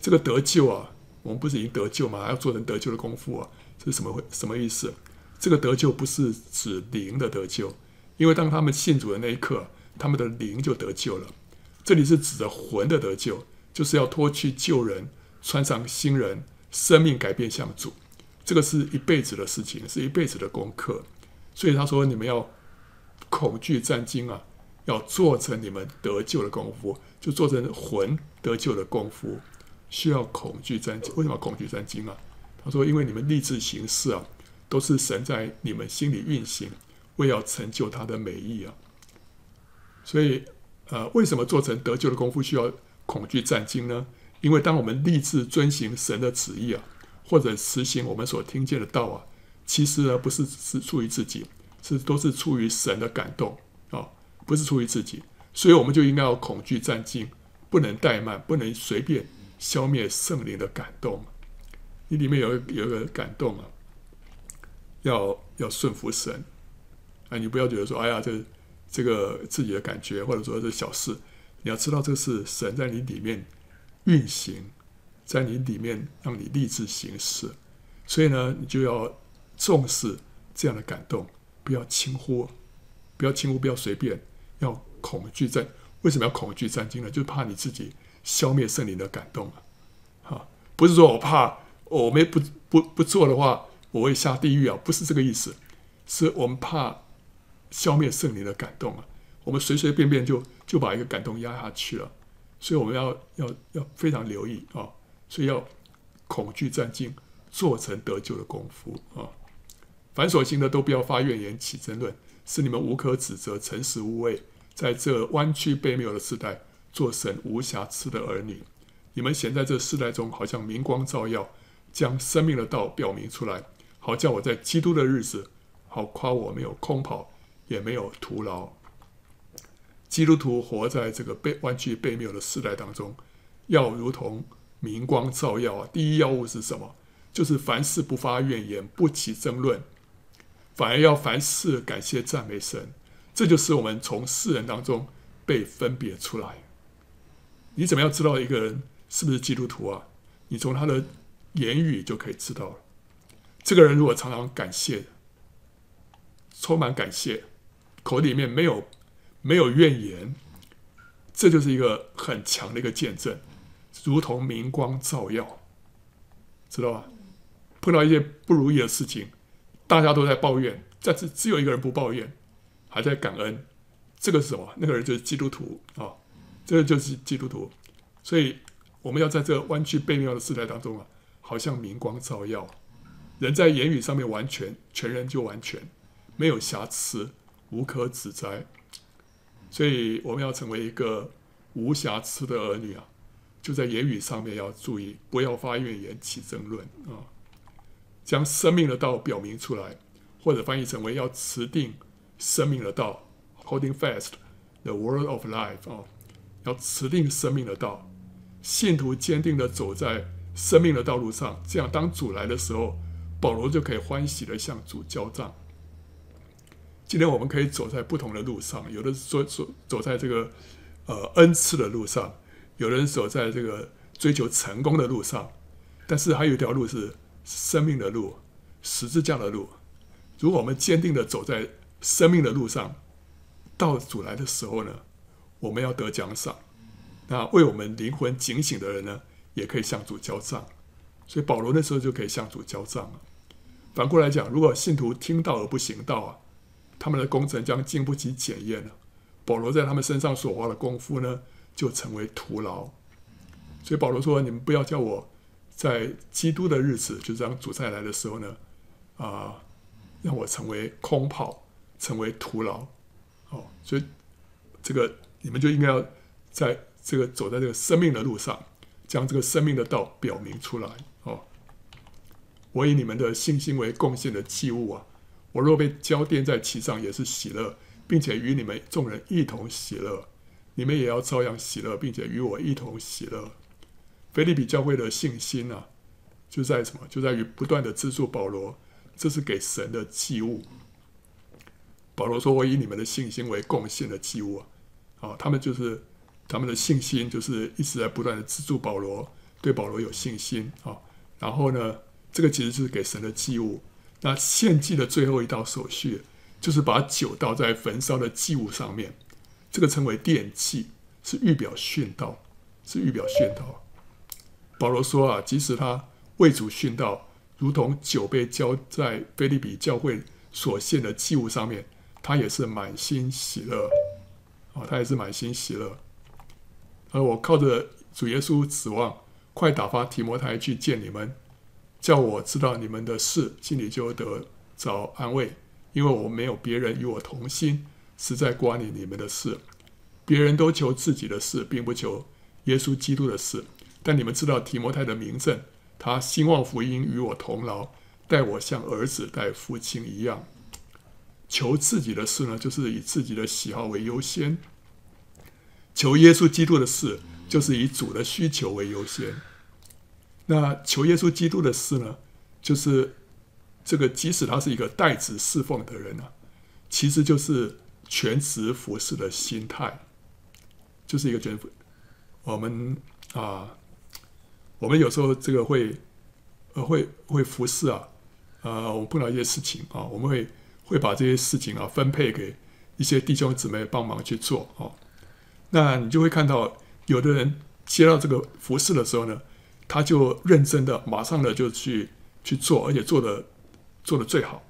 Speaker 1: 这个得救啊，我们不是已经得救吗？要做成得救的功夫啊，这是什么会什么意思？这个得救不是指灵的得救，因为当他们信主的那一刻，他们的灵就得救了。这里是指着魂的得救，就是要脱去旧人。穿上新人，生命改变向主，这个是一辈子的事情，是一辈子的功课。所以他说：“你们要恐惧战惊啊，要做成你们得救的功夫，就做成魂得救的功夫，需要恐惧战惊。为什么恐惧战惊啊？他说：因为你们立志行事啊，都是神在你们心里运行，为要成就他的美意啊。所以，呃，为什么做成得救的功夫需要恐惧战惊呢？”因为当我们立志遵行神的旨意啊，或者实行我们所听见的道啊，其实呢不是是出于自己，是都是出于神的感动、不是出于自己，所以我们就应该要恐惧战兢，不能怠慢，不能随便消灭圣灵的感动。你里面有有一个感动啊，要要顺服神啊，你不要觉得说哎呀这这个自己的感觉，或者说这小事，你要知道这是神在你里面。运行在你里面，让你立志行事，所以呢，你就要重视这样的感动，不要轻忽，不要轻忽，不要随便，要恐惧战。为什么要恐惧战兢呢？就怕你自己消灭圣灵的感动啊！哈，不是说我怕我没不不不做的话，我会下地狱啊！不是这个意思，是我们怕消灭圣灵的感动啊！我们随随便便就就把一个感动压下去了。所以我们要要要非常留意啊！所以要恐惧战兢，做成得救的功夫啊！凡所行的都不要发怨言起争论，使你们无可指责，诚实无畏，在这弯曲悖谬的时代，做神无瑕疵的儿女。你们显在这世代中，好像明光照耀，将生命的道表明出来，好叫我在基督的日子，好夸我没有空跑，也没有徒劳。基督徒活在这个被弯曲悖谬的时代当中，要如同明光照耀啊！第一要务是什么？就是凡事不发怨言，不起争论，反而要凡事感谢赞美神。这就是我们从世人当中被分别出来。你怎么样知道一个人是不是基督徒啊？你从他的言语就可以知道了。这个人如果常常感谢，充满感谢，口里面没有没有怨言，这就是一个很强的一个见证，如同明光照耀，知道吧？碰到一些不如意的事情，大家都在抱怨，但是只有一个人不抱怨，还在感恩。这个是什么？那个人就是基督徒啊，这个就是基督徒。所以我们要在这弯曲悖谬的时代当中啊，好像明光照耀。人在言语上面完全，全人就完全没有瑕疵，无可指摘。所以我们要成为一个无瑕疵的儿女啊，就在言语上面要注意，不要发怨言起争论啊，将生命的道表明出来，或者翻译成为要持定生命的道。Holding fast the word of life 啊，要持定生命的道，信徒坚定地走在生命的道路上，这样当主来的时候，保罗就可以欢喜地向主交账。今天我们可以走在不同的路上，有的走走走在这个呃恩赐的路上，有人走在这个追求成功的路上，但是还有一条路是生命的路，十字架的路。如果我们坚定地走在生命的路上，到主来的时候呢，我们要得奖赏。那为我们灵魂警醒的人呢，也可以向主交账。所以保罗那时候就可以向主交账了。反过来讲，如果信徒听道而不行道啊，他们的工程将经不起检验了。保罗在他们身上所花的功夫呢，就成为徒劳。所以保罗说：“你们不要叫我在基督的日子，就是当主再来的时候呢，啊、让我成为空跑，成为徒劳。”哦，所以这个你们就应该要在这个走在这个生命的路上，将这个生命的道表明出来。哦，我以你们的信心为贡献的祭物啊，我若被浇奠在其上，也是喜乐，并且与你们众人一同喜乐。你们也要照样喜乐，并且与我一同喜乐。腓利比教会的信心啊，就在什么？就在于不断的资助保罗，这是给神的祭物。保罗说：“我以你们的信心为贡献的祭物啊！他们就是他们的信心，就是一直在不断的资助保罗，对保罗有信心啊。然后呢，这个其实就是给神的祭物。那献祭的最后一道手续，就是把酒倒在焚烧的祭物上面，这个称为奠祭，是预表殉道，是预表殉道。保罗说啊，即使他为主殉道，如同酒被浇在腓利比教会所献的祭物上面。”他也是满心喜乐，啊，他也是满心喜乐。而我靠着主耶稣指望，快打发提摩太去见你们，叫我知道你们的事，心里就得着安慰。因为我没有别人与我同心，实在关你你们的事。别人都求自己的事，并不求耶稣基督的事。但你们知道提摩太的名证，他兴旺福音与我同劳，待我像儿子待父亲一样。求自己的事呢，就是以自己的喜好为优先；求耶稣基督的事，就是以主的需求为优先。那求耶稣基督的事呢，就是这个，即使他是一个代职侍奉的人呢、啊，其实就是全职服侍的心态，就是一个全职。我们啊，我们有时候这个会呃会会服侍啊，呃，我们碰到一些事情啊，我们会。会把这些事情啊分配给一些弟兄姊妹帮忙去做哦。那你就会看到，有的人接到这个服饰的时候呢，他就认真的，马上的就去去做，而且做的做的最好。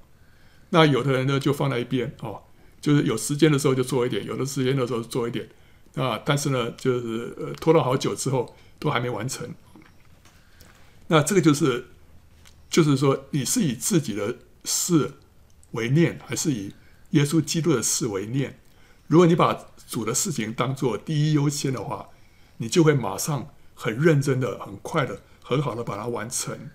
Speaker 1: 那有的人呢就放在一边哦，就是有时间的时候就做一点，有的时间的时候做一点啊，但是呢就是拖了好久之后都还没完成。那这个就是就是说，你是以自己的事。为念，还是以耶稣基督的事为念。如果你把主的事情当做第一优先的话，你就会马上很认真的、很快的、很好的把它完成。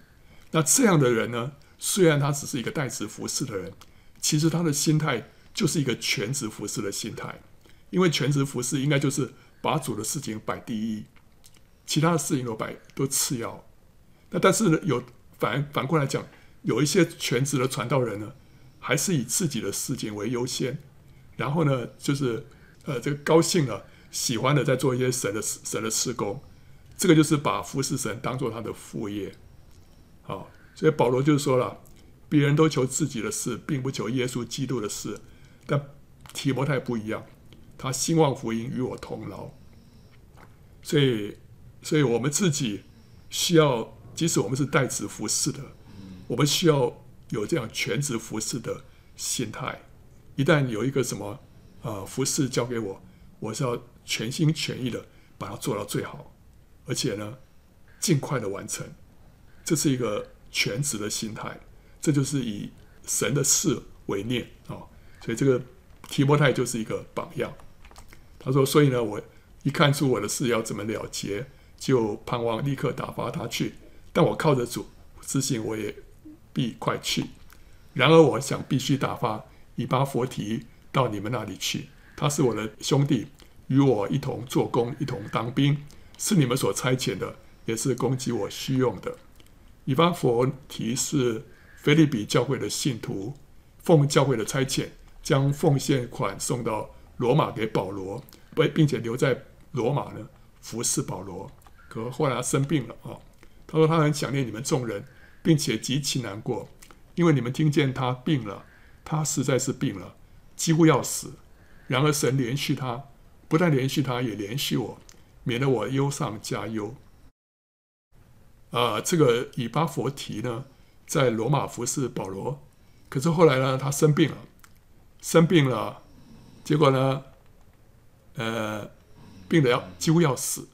Speaker 1: 那这样的人呢，虽然他只是一个代职服侍的人，其实他的心态就是一个全职服侍的心态。因为全职服侍应该就是把主的事情摆第一，其他的事情都摆都次要。那但是，有反反过来讲，有一些全职的传道人呢。还是以自己的事情为优先，然后呢，就是呃，这个高兴了，喜欢的在做一些神的神的事工，这个就是把服侍神当做他的副业。好，所以保罗就说了，别人都求自己的事，并不求耶稣基督的事。但提摩太不一样，他兴旺福音与我同劳。所以，所以我们自己需要，即使我们是代职服侍的，我们需要有这样全职服侍的心态。一旦有一个什么啊、呃、服侍交给我，我是要全心全意的把它做到最好，而且呢，尽快的完成。这是一个全职的心态，这就是以神的事为念啊、所以这个提摩太就是一个榜样。他说：“所以呢，我。”一看出我的事要怎么了结，就盼望立刻打发他去。但我靠着主，自信我也必快去。然而我想必须打发以巴弗提到你们那里去。他是我的兄弟，与我一同做工，一同当兵，是你们所差遣的，也是供给我需用的。以巴弗提是腓利比教会的信徒，奉教会的差遣，将奉献款送到罗马给保罗，并且留在。罗马呢，服侍保罗，可后来他生病了啊。他说他很想念你们众人，并且极其难过，因为你们听见他病了，他实在是病了，几乎要死。然而神怜恤他，不但怜恤他，也怜恤我，免得我忧上加忧。啊，这个以巴弗提呢，在罗马服侍保罗，可是后来呢，他生病了，生病了，结果呢，呃。病得要几乎要死，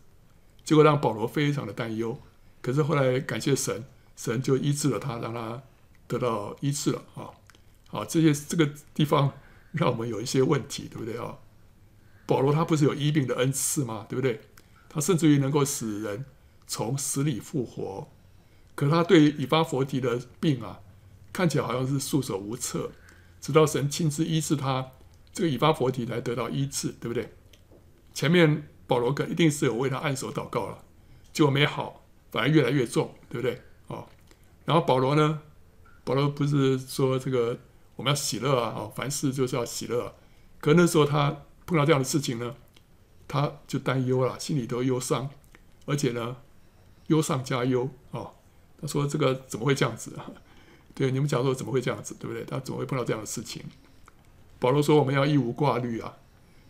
Speaker 1: 结果让保罗非常的担忧。可是后来感谢神，神就医治了他，让他得到医治了啊！好，这些这个地方让我们有一些问题，对不对啊？保罗他不是有医病的恩赐吗？对不对？他甚至于能够使人从死里复活。可他对以巴弗提的病啊，看起来好像是束手无策，直到神亲自医治他，这个以巴弗提才得到医治，对不对？前面保罗可一定是有为他按手祷告了，结果没好，反而越来越重，对不对？然后保罗呢？保罗不是说这个我们要喜乐啊？哦，凡事就是要喜乐。可那时候他碰到这样的事情呢，他就担忧了，心里都忧伤，而且呢，忧上加忧哦。他说：“这个怎么会这样子啊？对，你们讲说怎么会这样子，对不对？他怎么会碰到这样的事情？”保罗说：“我们要一无挂虑啊。”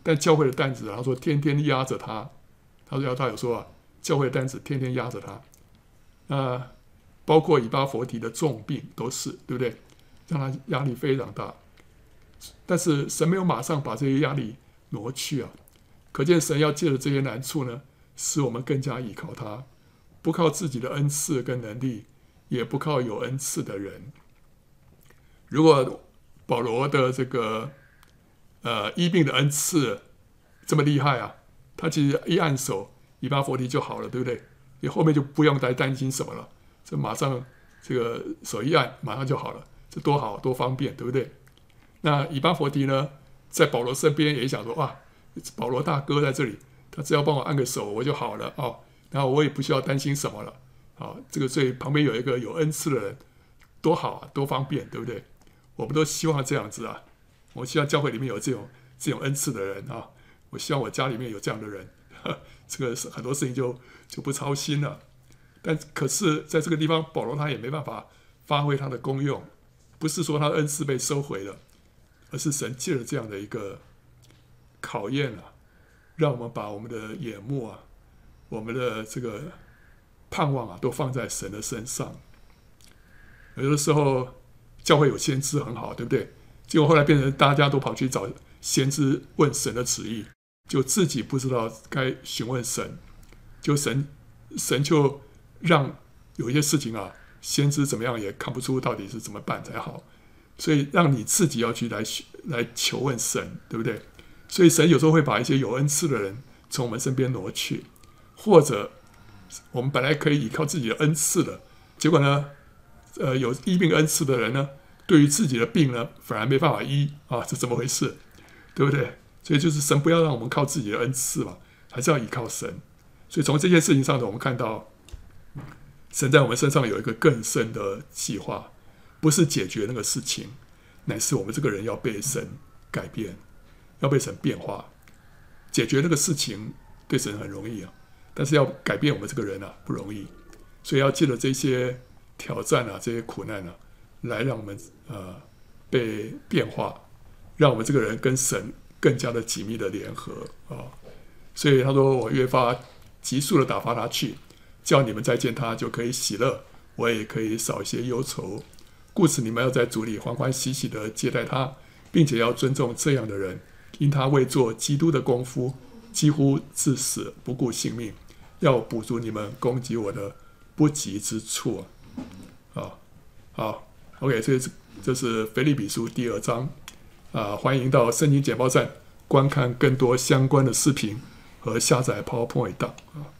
Speaker 1: 但教会的担子，他说天天压着他。他说他有说啊，教会的担子天天压着他。啊，包括以巴弗提的重病都是，对不对？让他压力非常大。但是神没有马上把这些压力挪去啊，可见神要借着这些难处呢，使我们更加依靠他，不靠自己的恩赐跟能力，也不靠有恩赐的人。如果保罗的这个。呃，医病的恩赐这么厉害啊！他其实一按手，以巴弗提就好了，对不对？你后面就不用再担心什么了。这马上这个手一按，马上就好了，这多好多方便，对不对？那以巴弗提呢，在保罗身边也想说：哇，保罗大哥在这里，他只要帮我按个手，我就好了哦。然后我也不需要担心什么了。好，这个最旁边有一个有恩赐的人，多好啊，多方便，对不对？我们都希望这样子啊。我希望教会里面有这种这种恩赐的人啊！我希望我家里面有这样的人，这个很多事情就就不操心了。但可是在这个地方，保罗他也没办法发挥他的功用，不是说他的恩赐被收回了，而是神借了这样的一个考验啊，让我们把我们的眼目啊，我们的这个盼望啊，都放在神的身上。有的时候教会有先知很好，对不对？结果后来变成大家都跑去找先知问神的旨意，就自己不知道该询问神，就神神就让有一些事情啊，先知怎么样也看不出到底是怎么办才好，所以让你自己要去来来求问神，对不对？所以神有时候会把一些有恩赐的人从我们身边挪去，或者我们本来可以依靠自己的恩赐的，结果呢，呃，有医病恩赐的人呢，对于自己的病呢，反而没办法医啊，这怎么回事？对不对？所以就是神不要让我们靠自己的恩赐嘛，还是要依靠神。所以从这件事情上呢，我们看到神在我们身上有一个更深的计划，不是解决那个事情，乃是我们这个人要被神改变，要被神变化。解决那个事情对神很容易啊，但是要改变我们这个人啊，不容易。所以要借着这些挑战啊，这些苦难、啊，来让我们呃被变化，让我们这个人跟神更加的紧密的联合啊。所以他说：“我越发急速的打发他去，叫你们再见他就可以喜乐，我也可以少些忧愁。故此，你们要在主里欢欢喜喜的接待他，并且要尊重这样的人，因他为做基督的功夫，几乎至死不顾性命，要补足你们攻击我的不及之处。”啊，好，OK，这是这是腓立比书第二章啊，欢迎到圣经简报站观看更多相关的视频和下载 PowerPoint 档啊。